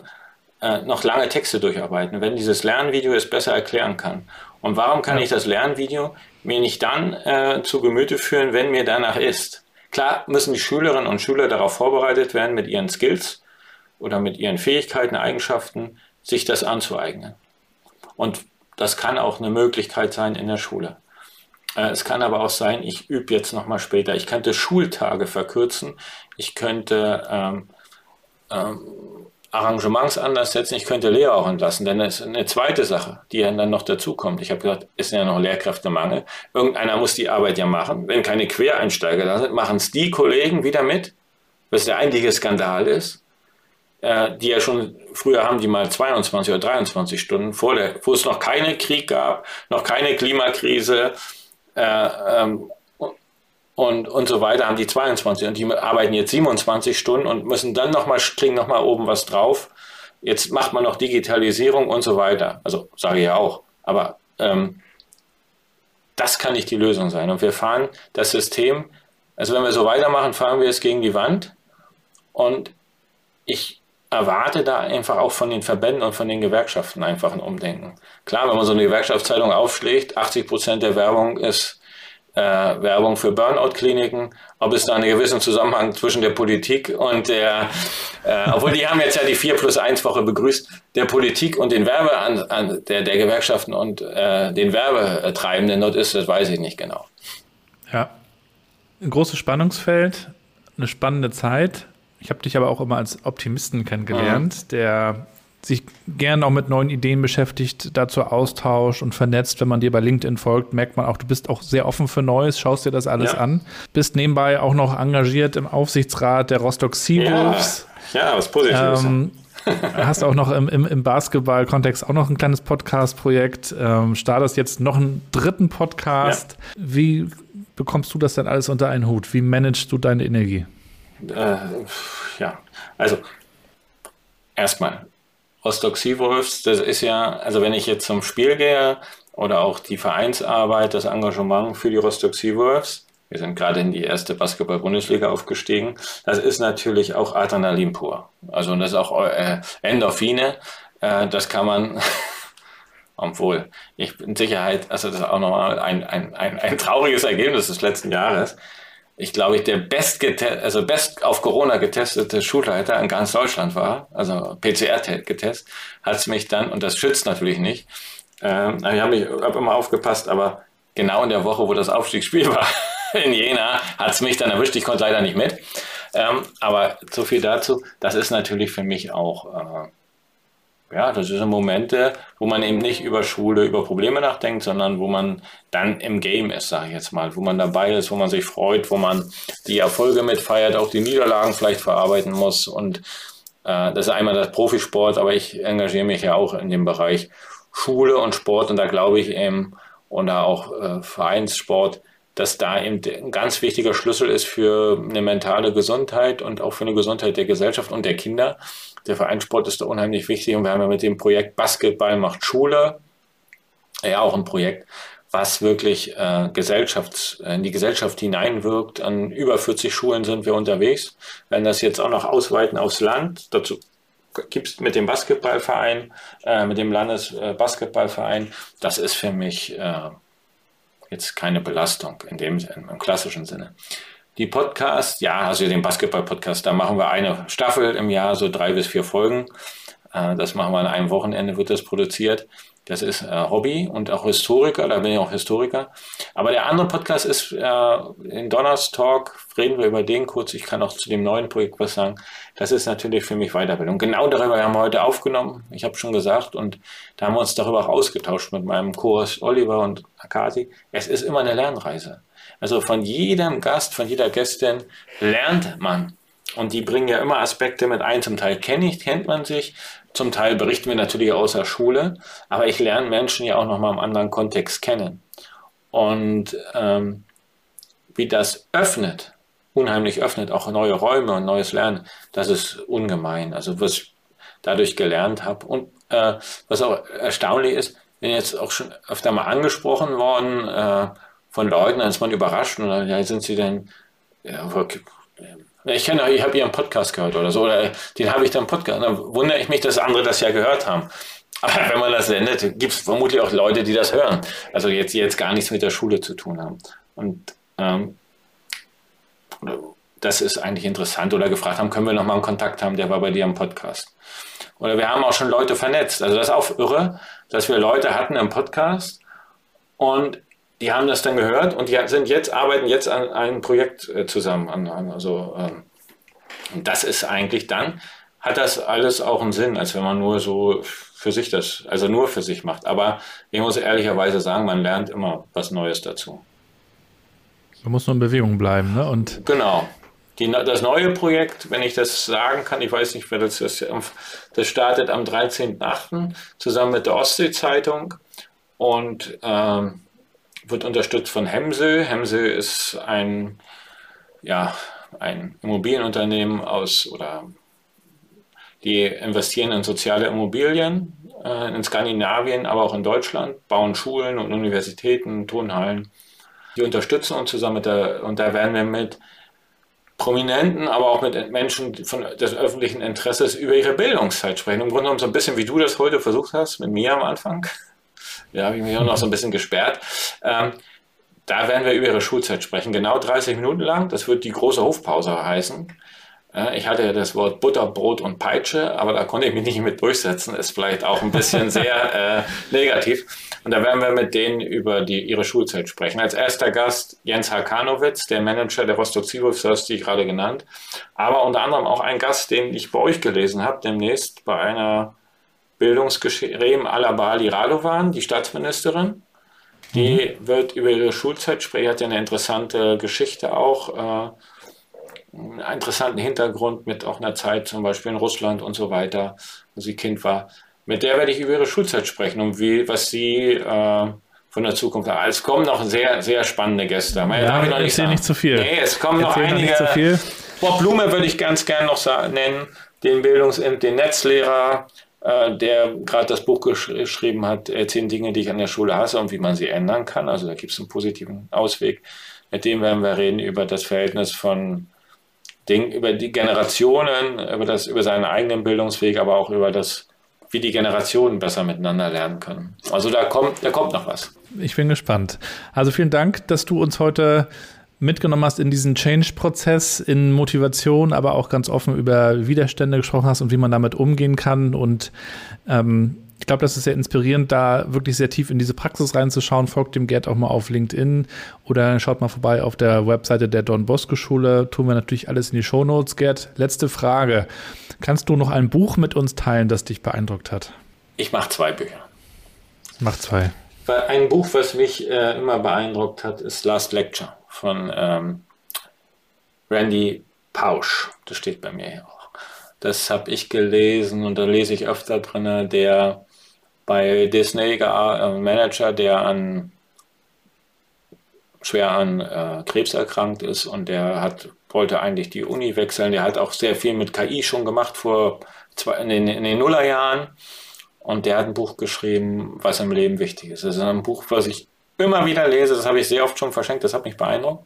äh, noch lange Texte durcharbeiten, wenn dieses Lernvideo es besser erklären kann? Und warum kann ich das Lernvideo mir nicht dann äh, zu Gemüte führen, wenn mir danach ist? Klar müssen die Schülerinnen und Schüler darauf vorbereitet werden, mit ihren Skills oder mit ihren Fähigkeiten, Eigenschaften, sich das anzueignen. Und das kann auch eine Möglichkeit sein in der Schule. Äh, es kann aber auch sein, ich übe jetzt nochmal später. Ich könnte Schultage verkürzen. Ich könnte ähm, ähm, Arrangements anders setzen. Ich könnte Lehrer auch entlassen. Denn das ist eine zweite Sache, die dann noch dazu kommt. Ich habe gesagt, es ist ja noch Lehrkräftemangel. Irgendeiner muss die Arbeit ja machen. Wenn keine Quereinsteiger da sind, machen es die Kollegen wieder mit, was der eigentliche Skandal ist äh, die ja schon früher haben die mal 22 oder 23 Stunden vor der, wo es noch keinen Krieg gab, noch keine Klimakrise, äh, ähm, und, und so weiter haben die 22 und die arbeiten jetzt 27 Stunden und müssen dann nochmal, kriegen nochmal oben was drauf. Jetzt macht man noch Digitalisierung und so weiter. Also sage ich ja auch. Aber ähm, das kann nicht die Lösung sein. Und wir fahren das System, also wenn wir so weitermachen, fahren wir es gegen die Wand. Und ich erwarte da einfach auch von den Verbänden und von den Gewerkschaften einfach ein Umdenken. Klar, wenn man so eine Gewerkschaftszeitung aufschlägt, 80 Prozent der Werbung ist äh, Werbung für Burnout-Kliniken, ob es da einen gewissen Zusammenhang zwischen der Politik und der, äh, obwohl die haben jetzt ja die 4 plus 1 Woche begrüßt, der Politik und den Werbe an, an der, der Gewerkschaften und äh, den Werbetreibenden dort ist, das weiß ich nicht genau. Ja, ein großes Spannungsfeld, eine spannende Zeit. Ich habe dich aber auch immer als Optimisten kennengelernt, mhm. der sich gern auch mit neuen Ideen beschäftigt, dazu austauscht und vernetzt. Wenn man dir bei LinkedIn folgt, merkt man auch, du bist auch sehr offen für Neues, schaust dir das alles ja. an. Bist nebenbei auch noch engagiert im Aufsichtsrat der Rostock Seawolves. Ja, ja was Positives. Ähm, <laughs> hast auch noch im, im, im Basketball-Kontext auch noch ein kleines Podcast-Projekt. Ähm, startest jetzt noch einen dritten Podcast. Ja. Wie bekommst du das denn alles unter einen Hut? Wie managst du deine Energie? Äh, ja, also erstmal Rostock Seawolves, das ist ja, also wenn ich jetzt zum Spiel gehe oder auch die Vereinsarbeit, das Engagement für die Rostock Seawolves, wir sind gerade in die erste Basketball-Bundesliga aufgestiegen, das ist natürlich auch Adrenalin pur. Also und das ist auch äh, Endorphine, äh, das kann man <laughs> obwohl ich in Sicherheit, also das ist auch nochmal ein, ein, ein, ein trauriges Ergebnis des letzten Jahres ich glaube, ich der best, also best auf Corona getestete Schulleiter in ganz Deutschland war, also PCR-Getest, hat es mich dann, und das schützt natürlich nicht, ähm, ich habe hab immer aufgepasst, aber genau in der Woche, wo das Aufstiegsspiel <laughs> war, in Jena, hat es mich dann erwischt, ich konnte leider nicht mit. Ähm, aber so viel dazu, das ist natürlich für mich auch äh, ja, das sind Momente, wo man eben nicht über Schule, über Probleme nachdenkt, sondern wo man dann im Game ist, sage ich jetzt mal, wo man dabei ist, wo man sich freut, wo man die Erfolge mitfeiert, auch die Niederlagen vielleicht verarbeiten muss. Und äh, das ist einmal das Profisport, aber ich engagiere mich ja auch in dem Bereich Schule und Sport und da glaube ich eben, und da auch äh, Vereinssport, dass da eben ein ganz wichtiger Schlüssel ist für eine mentale Gesundheit und auch für eine Gesundheit der Gesellschaft und der Kinder. Der Vereinssport ist da unheimlich wichtig und wir haben ja mit dem Projekt Basketball macht Schule ja auch ein Projekt, was wirklich äh, Gesellschafts-, in die Gesellschaft hineinwirkt. An über 40 Schulen sind wir unterwegs. Werden das jetzt auch noch ausweiten aufs Land. Dazu gibt es mit dem Basketballverein, äh, mit dem Landesbasketballverein. Das ist für mich äh, jetzt keine Belastung in dem im klassischen Sinne. Die Podcasts, ja, also den Basketball-Podcast, da machen wir eine Staffel im Jahr, so drei bis vier Folgen. Äh, das machen wir an einem Wochenende, wird das produziert. Das ist äh, Hobby und auch Historiker, da bin ich auch Historiker. Aber der andere Podcast ist äh, in Donnerstalk, reden wir über den kurz. Ich kann auch zu dem neuen Projekt was sagen. Das ist natürlich für mich Weiterbildung. Genau darüber haben wir heute aufgenommen. Ich habe schon gesagt und da haben wir uns darüber auch ausgetauscht mit meinem Kurs Oliver und Akati. Es ist immer eine Lernreise. Also von jedem Gast, von jeder Gästin lernt man. Und die bringen ja immer Aspekte mit ein. Zum Teil kenne ich, kennt man sich, zum Teil berichten wir natürlich aus der Schule, aber ich lerne Menschen ja auch nochmal im anderen Kontext kennen. Und ähm, wie das öffnet, unheimlich öffnet, auch neue Räume und neues Lernen, das ist ungemein. Also was ich dadurch gelernt habe. Und äh, was auch erstaunlich ist, bin jetzt auch schon öfter mal angesprochen worden äh, von Leuten, dann ist man überrascht und dann, ja, sind sie denn, ja, ich kenne, ich habe ihren Podcast gehört oder so, oder den habe ich dann Podcast. Dann wundere ich mich, dass andere das ja gehört haben. Aber <laughs> wenn man das sendet, gibt es vermutlich auch Leute, die das hören. Also jetzt, jetzt gar nichts mit der Schule zu tun haben. Und ähm, das ist eigentlich interessant. Oder gefragt haben, können wir nochmal einen Kontakt haben, der war bei dir im Podcast. Oder wir haben auch schon Leute vernetzt. Also das ist auch irre, dass wir Leute hatten im Podcast und die haben das dann gehört und die sind jetzt, arbeiten jetzt an einem Projekt äh, zusammen. An, an, also, ähm, und das ist eigentlich dann, hat das alles auch einen Sinn, als wenn man nur so für sich das, also nur für sich macht. Aber ich muss ehrlicherweise sagen, man lernt immer was Neues dazu. Man muss nur in Bewegung bleiben, ne? Und genau. Die, das neue Projekt, wenn ich das sagen kann, ich weiß nicht, wer das ist, das startet am 13.8. zusammen mit der Ostsee-Zeitung und ähm, wird unterstützt von Hemsel. Hemsel ist ein, ja, ein Immobilienunternehmen aus oder die investieren in soziale Immobilien äh, in Skandinavien, aber auch in Deutschland, bauen Schulen und Universitäten, Turnhallen. Die unterstützen uns zusammen mit der, und da werden wir mit Prominenten, aber auch mit Menschen von des öffentlichen Interesses über ihre Bildungszeit sprechen. Im Grunde genommen so ein bisschen, wie du das heute versucht hast, mit mir am Anfang. Ja, habe ich mich auch noch so ein bisschen gesperrt. Ähm, da werden wir über ihre Schulzeit sprechen. Genau 30 Minuten lang. Das wird die große Hofpause heißen. Ich hatte ja das Wort Butter, Brot und Peitsche, aber da konnte ich mich nicht mit durchsetzen. Ist vielleicht auch ein bisschen <laughs> sehr äh, negativ. Und da werden wir mit denen über die, ihre Schulzeit sprechen. Als erster Gast Jens Hakanowitz, der Manager der Rostock Seawolves, das die gerade genannt. Aber unter anderem auch ein Gast, den ich bei euch gelesen habe, demnächst bei einer Bildungsgeschehen aller Bali Radovan, die Staatsministerin. Die mhm. wird über ihre Schulzeit sprechen, hat ja eine interessante Geschichte auch. Äh, einen interessanten Hintergrund mit auch einer Zeit zum Beispiel in Russland und so weiter, wo sie Kind war. Mit der werde ich über ihre Schulzeit sprechen und wie, was sie äh, von der Zukunft hat. Es kommen noch sehr, sehr spannende Gäste. Ja, ja, ich noch nicht, nicht zu viel. Nee, es kommen noch einige. Viel. Bob Blume würde ich ganz gern noch nennen, den Bildungs-, den Netzlehrer, äh, der gerade das Buch gesch geschrieben hat, zehn Dinge, die ich an der Schule hasse und wie man sie ändern kann. Also da gibt es einen positiven Ausweg. Mit dem werden wir reden über das Verhältnis von Ding, über die Generationen, über, das, über seinen eigenen Bildungsweg, aber auch über das, wie die Generationen besser miteinander lernen können. Also da kommt, da kommt noch was. Ich bin gespannt. Also vielen Dank, dass du uns heute mitgenommen hast in diesen Change-Prozess, in Motivation, aber auch ganz offen über Widerstände gesprochen hast und wie man damit umgehen kann. Und ähm, ich glaube, das ist sehr inspirierend, da wirklich sehr tief in diese Praxis reinzuschauen. Folgt dem Gerd auch mal auf LinkedIn oder schaut mal vorbei auf der Webseite der Don Bosco Schule. Tun wir natürlich alles in die Show Notes. Gerd, letzte Frage. Kannst du noch ein Buch mit uns teilen, das dich beeindruckt hat? Ich mache zwei Bücher. Mach zwei. Ein Buch, was mich äh, immer beeindruckt hat, ist Last Lecture von ähm, Randy Pausch. Das steht bei mir hier auch. Das habe ich gelesen und da lese ich öfter drin, der bei Disney ein Manager, der an schwer an äh, Krebs erkrankt ist und der hat, wollte eigentlich die Uni wechseln. Der hat auch sehr viel mit KI schon gemacht vor zwei, in, den, in den Nullerjahren. Und der hat ein Buch geschrieben, was im Leben wichtig ist. Das ist ein Buch, was ich immer wieder lese. Das habe ich sehr oft schon verschenkt. Das hat mich beeindruckt.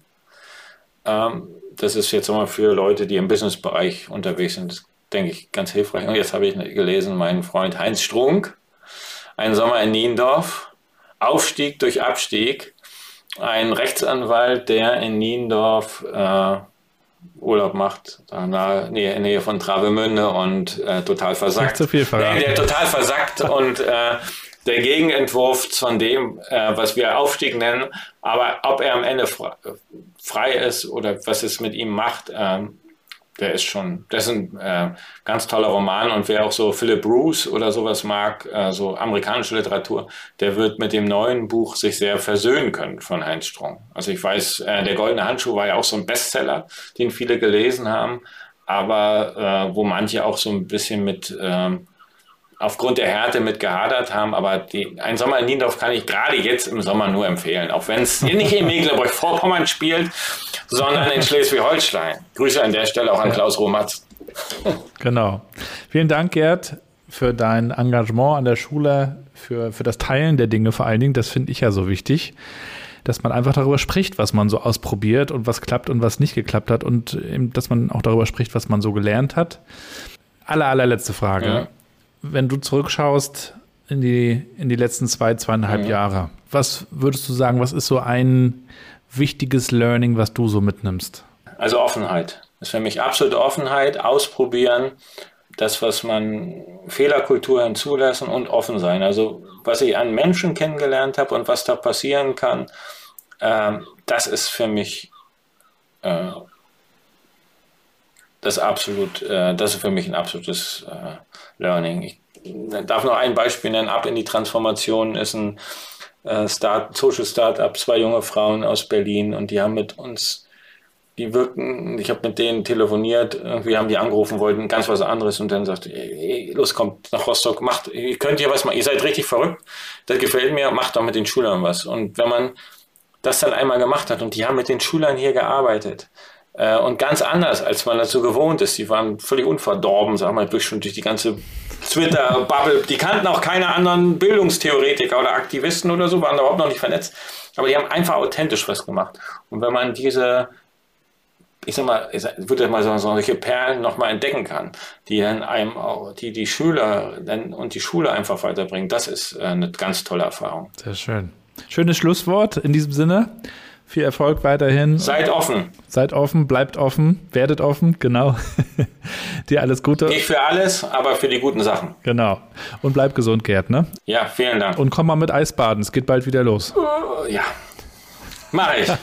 Ähm, das ist jetzt mal für Leute, die im Businessbereich unterwegs sind, denke ich, ganz hilfreich. Und jetzt habe ich gelesen, meinen Freund Heinz Strunk, ein Sommer in Niendorf, Aufstieg durch Abstieg, ein Rechtsanwalt, der in Niendorf äh, Urlaub macht, da nahe, Nähe, in Nähe von Travemünde und äh, total versackt. Nicht zu viel verraten. Nee, der total versackt und äh, der Gegenentwurf von dem, äh, was wir Aufstieg nennen, aber ob er am Ende frei ist oder was es mit ihm macht, ähm, der ist schon, das ist ein äh, ganz toller Roman und wer auch so Philip Bruce oder sowas mag, äh, so amerikanische Literatur, der wird mit dem neuen Buch sich sehr versöhnen können von Heinz Strong. Also ich weiß, äh, der Goldene Handschuh war ja auch so ein Bestseller, den viele gelesen haben, aber äh, wo manche auch so ein bisschen mit ähm, aufgrund der Härte mit gehadert haben, aber die, ein Sommer in Niendorf kann ich gerade jetzt im Sommer nur empfehlen, auch wenn es nicht in Mecklenburg-Vorpommern spielt, sondern in Schleswig-Holstein. Grüße an der Stelle auch an Klaus Romatz. Genau. Vielen Dank, Gerd, für dein Engagement an der Schule, für, für das Teilen der Dinge vor allen Dingen. Das finde ich ja so wichtig, dass man einfach darüber spricht, was man so ausprobiert und was klappt und was nicht geklappt hat und dass man auch darüber spricht, was man so gelernt hat. Aller, allerletzte Frage. Ja. Wenn du zurückschaust in die, in die letzten zwei, zweieinhalb ja. Jahre, was würdest du sagen, was ist so ein wichtiges Learning, was du so mitnimmst? Also Offenheit. Das ist für mich absolute Offenheit, ausprobieren, das, was man Fehlerkultur hinzulassen und offen sein. Also was ich an Menschen kennengelernt habe und was da passieren kann, äh, das ist für mich äh, das absolut, äh, das ist für mich ein absolutes äh, Learning. Ich darf noch ein Beispiel nennen. Ab in die Transformation ist ein äh, Start, Social Startup, zwei junge Frauen aus Berlin und die haben mit uns, die wirken, ich habe mit denen telefoniert, irgendwie haben die angerufen, wollten ganz was anderes und dann sagte, ey, los, kommt nach Rostock, macht, ihr könnt ihr was machen, ihr seid richtig verrückt, das gefällt mir, macht doch mit den Schülern was. Und wenn man das dann einmal gemacht hat und die haben mit den Schülern hier gearbeitet, Äh, und ganz anders, als man dazu gewohnt ist. Die waren völlig unverdorben, sagen wir mal, durch, durch die ganze Twitter-Bubble. Die kannten auch keine anderen Bildungstheoretiker oder Aktivisten oder so, waren überhaupt noch nicht vernetzt. Aber die haben einfach authentisch was gemacht. Und wenn man diese, ich sag mal, ich würde mal sagen, solche Perlen nochmal entdecken kann, die dann einem auch, die die Schüler und die Schule einfach weiterbringen, das ist äh, eine ganz tolle Erfahrung. Sehr schön. Schönes Schlusswort in diesem Sinne. Viel Erfolg weiterhin. Seid offen. Seid offen, bleibt offen, werdet offen, genau. <laughs> Dir alles Gute. Nicht für alles, aber für die guten Sachen. Genau. Und bleib gesund, Gerd, ne? Ja, vielen Dank. Und komm mal mit Eisbaden, es geht bald wieder los. Uh, ja. Mach ich. <laughs>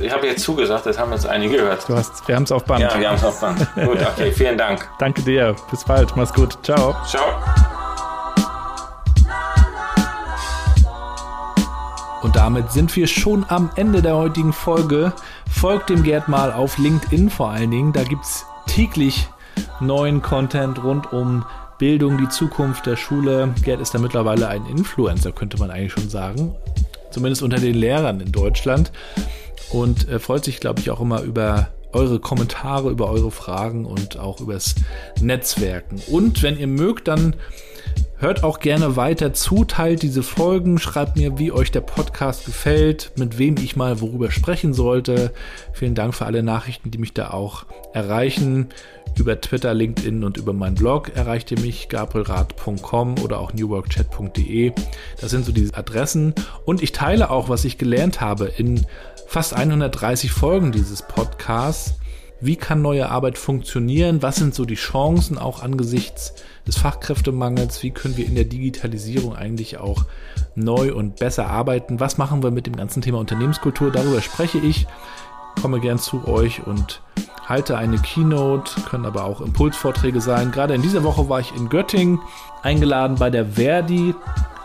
Ich habe jetzt zugesagt, das haben jetzt einige gehört. Du hast, wir haben es auf Band. Ja, wir haben es auf Band. gut, okay, vielen Dank. <laughs> Danke dir. Bis bald. Mach's gut. Ciao. Ciao. Damit sind wir schon am Ende der heutigen Folge. Folgt dem Gerd mal auf LinkedIn vor allen Dingen. Da gibt es täglich neuen Content rund um Bildung, die Zukunft der Schule. Gerd ist da mittlerweile ein Influencer, könnte man eigentlich schon sagen. Zumindest unter den Lehrern in Deutschland. Und er freut sich, glaube ich, auch immer über eure Kommentare, über eure Fragen und auch übers Netzwerken. Und wenn ihr mögt, dann Hört auch gerne weiter zu, teilt diese Folgen, schreibt mir, wie euch der Podcast gefällt, mit wem ich mal worüber sprechen sollte. Vielen Dank für alle Nachrichten, die mich da auch erreichen. Über Twitter, LinkedIn und über meinen Blog erreicht ihr mich, gabrielrad.com oder auch newworkchat.de. Das sind so diese Adressen. Und ich teile auch, was ich gelernt habe in fast 130 Folgen dieses Podcasts. Wie kann neue Arbeit funktionieren? Was sind so die Chancen auch angesichts des Fachkräftemangels, wie können wir in der Digitalisierung eigentlich auch neu und besser arbeiten, was machen wir mit dem ganzen Thema Unternehmenskultur, darüber spreche ich, komme gern zu euch und halte eine Keynote, können aber auch Impulsvorträge sein. Gerade in dieser Woche war ich in Göttingen eingeladen bei der Verdi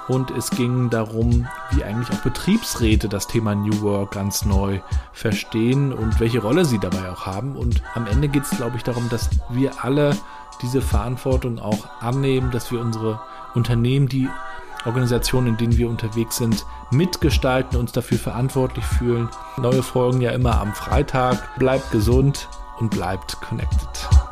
und es ging darum, wie eigentlich auch Betriebsräte das Thema New Work ganz neu verstehen und welche Rolle sie dabei auch haben. Und am Ende geht es, glaube ich, darum, dass wir alle diese Verantwortung auch annehmen, dass wir unsere Unternehmen, die Organisationen, in denen wir unterwegs sind, mitgestalten, uns dafür verantwortlich fühlen. Neue Folgen ja immer am Freitag. Bleibt gesund und bleibt connected.